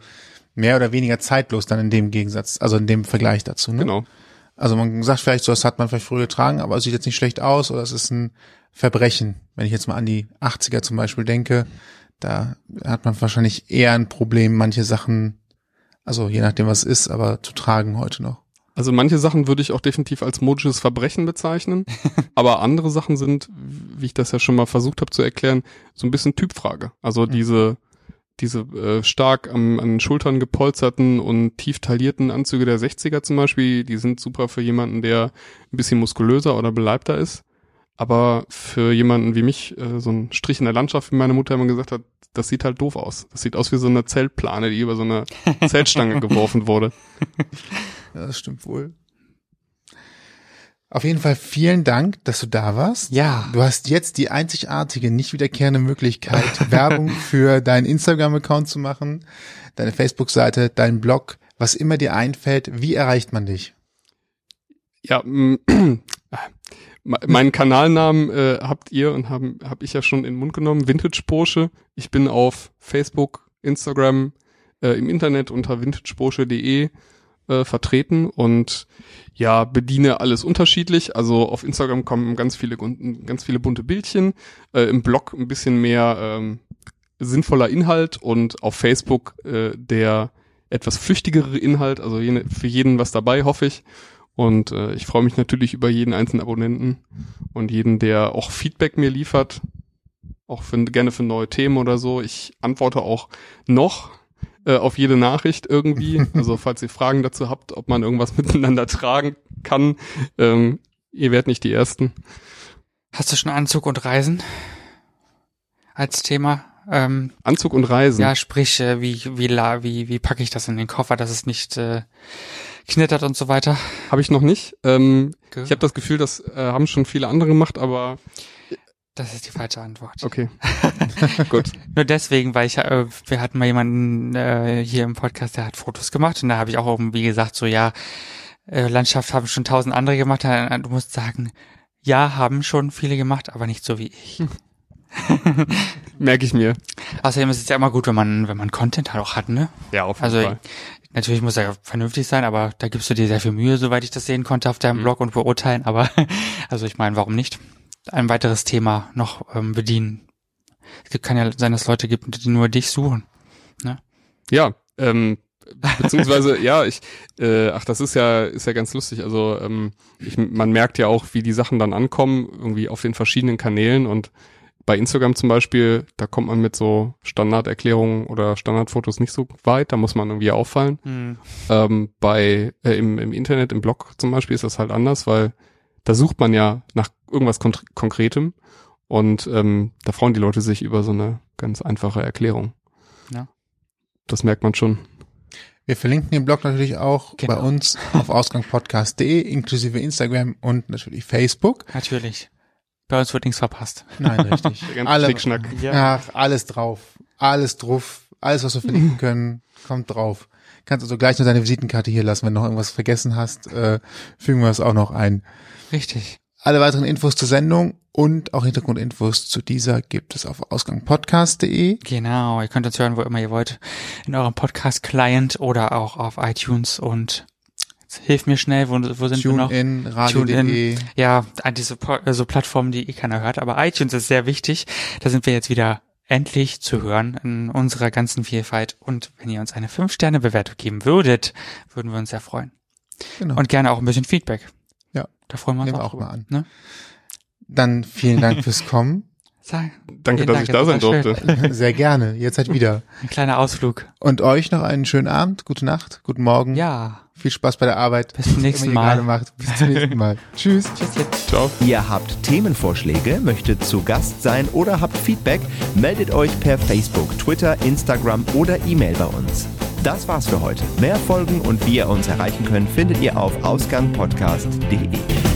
mehr oder weniger zeitlos dann in dem Gegensatz, also in dem Vergleich dazu. Ne? Genau. Also man sagt vielleicht so, das hat man vielleicht früher getragen, aber es sieht jetzt nicht schlecht aus oder es ist ein Verbrechen. Wenn ich jetzt mal an die 80er zum Beispiel denke, da hat man wahrscheinlich eher ein Problem, manche Sachen, also je nachdem was es ist, aber zu tragen heute noch. Also manche Sachen würde ich auch definitiv als modisches Verbrechen bezeichnen, aber andere Sachen sind, wie ich das ja schon mal versucht habe zu erklären, so ein bisschen Typfrage. Also diese diese äh, stark am, an Schultern gepolsterten und tief taillierten Anzüge der 60er zum Beispiel, die sind super für jemanden, der ein bisschen muskulöser oder beleibter ist. Aber für jemanden wie mich, äh, so ein Strich in der Landschaft, wie meine Mutter immer gesagt hat, das sieht halt doof aus. Das sieht aus wie so eine Zeltplane, die über so eine Zeltstange geworfen wurde. Ja, das stimmt wohl. Auf jeden Fall vielen Dank, dass du da warst. Ja. Du hast jetzt die einzigartige, nicht wiederkehrende Möglichkeit, Werbung für deinen Instagram-Account zu machen, deine Facebook-Seite, deinen Blog, was immer dir einfällt. Wie erreicht man dich? Ja, mm, meinen Kanalnamen äh, habt ihr und haben hab ich ja schon in den Mund genommen, Vintage Porsche. Ich bin auf Facebook, Instagram, äh, im Internet unter vintageporsche.de äh, vertreten und ja, bediene alles unterschiedlich. Also auf Instagram kommen ganz viele ganz viele bunte Bildchen, äh, im Blog ein bisschen mehr ähm, sinnvoller Inhalt und auf Facebook äh, der etwas flüchtigere Inhalt, also jene, für jeden was dabei, hoffe ich. Und äh, ich freue mich natürlich über jeden einzelnen Abonnenten und jeden, der auch Feedback mir liefert, auch für, gerne für neue Themen oder so. Ich antworte auch noch äh, auf jede Nachricht irgendwie. Also falls ihr Fragen dazu habt, ob man irgendwas miteinander tragen kann, ähm, ihr werdet nicht die Ersten. Hast du schon Anzug und Reisen als Thema? Ähm, Anzug und Reisen. ja, sprich, äh, wie, wie, la, wie, wie packe ich das in den Koffer, dass es nicht äh, knittert und so weiter? Habe ich noch nicht. Ähm, ich habe das Gefühl, das äh, haben schon viele andere gemacht, aber Das ist die falsche Antwort. okay. Gut. Nur deswegen, weil ich, äh, wir hatten mal jemanden äh, hier im Podcast, der hat Fotos gemacht und da habe ich auch irgendwie gesagt, so ja, äh, Landschaft haben schon tausend andere gemacht. Äh, Du musst sagen, ja, haben schon viele gemacht, aber nicht so wie ich. Merke ich mir. Außerdem ist es ja immer gut, wenn man, wenn man Content halt auch hat, ne? Ja, auf jeden Also Fall. natürlich muss er vernünftig sein, aber da gibst du dir sehr viel Mühe, soweit ich das sehen konnte auf Mhm. deinem Blog und beurteilen. Aber also ich meine, warum nicht? Ein weiteres Thema noch ähm, bedienen. Es kann ja sein, dass es Leute gibt, die nur dich suchen. Ja, ähm, beziehungsweise, ja, ich, äh, ach, das ist ja, ist ja ganz lustig. Also, ähm, ich, man merkt ja auch, wie die Sachen dann ankommen, irgendwie auf den verschiedenen Kanälen und bei Instagram zum Beispiel, da kommt man mit so Standarderklärungen oder Standardfotos nicht so weit, da muss man irgendwie auffallen. Hm. Ähm, bei äh, im, im Internet, im Blog zum Beispiel ist das halt anders, weil da sucht man ja nach irgendwas Kon Konkretem und ähm, da freuen die Leute sich über so eine ganz einfache Erklärung. Ja. Das merkt man schon. Wir verlinken den Blog natürlich auch Genau. bei uns auf ausgangpodcast.de inklusive Instagram und natürlich Facebook. Natürlich. Bei uns wird nichts verpasst. Nein, richtig. Der ganze Alle, Schnickschnack. ach, alles drauf. Alles drauf. Alles, was wir verlinken können, kommt drauf. Kannst also gleich nur deine Visitenkarte hier lassen. Wenn du noch irgendwas vergessen hast, äh, fügen wir es auch noch ein. Richtig. Alle weiteren Infos zur Sendung und auch Hintergrundinfos zu dieser gibt es auf ausgangpodcast.de. Genau. Ihr könnt uns hören, wo immer ihr wollt. In eurem Podcast-Client oder auch auf iTunes und hilf mir schnell, wo, wo sind wir noch? TuneIn, radio.de. Ja, an diese Po- äh, so Plattformen, die eh keiner hört. Aber iTunes ist sehr wichtig. Da sind wir jetzt wieder endlich zu hören in unserer ganzen Vielfalt. Und wenn ihr uns eine 5-Sterne-Bewertung geben würdet, würden wir uns sehr freuen. Genau. Und gerne auch ein bisschen Feedback. Ja. Da freuen wir uns Nehmen wir auch, auch drüber, mal an. Ne? Dann vielen Dank fürs Kommen. Sag, Danke, vielen dass Dank, ich da sein durfte. Sehr gerne. Jetzt halt wieder. Ein kleiner Ausflug. Und euch noch einen schönen Abend, gute Nacht, guten Morgen. Ja. Viel Spaß bei der Arbeit. Bis zum nächsten Mal. macht. Bis zum nächsten Mal. Tschüss. Tschüss. Ciao. Ihr habt Themenvorschläge, möchtet zu Gast sein oder habt Feedback, meldet euch per Facebook, Twitter, Instagram oder E-Mail bei uns. Das war's für heute. Mehr Folgen und wie ihr uns erreichen könnt, findet ihr auf ausgangpodcast.de.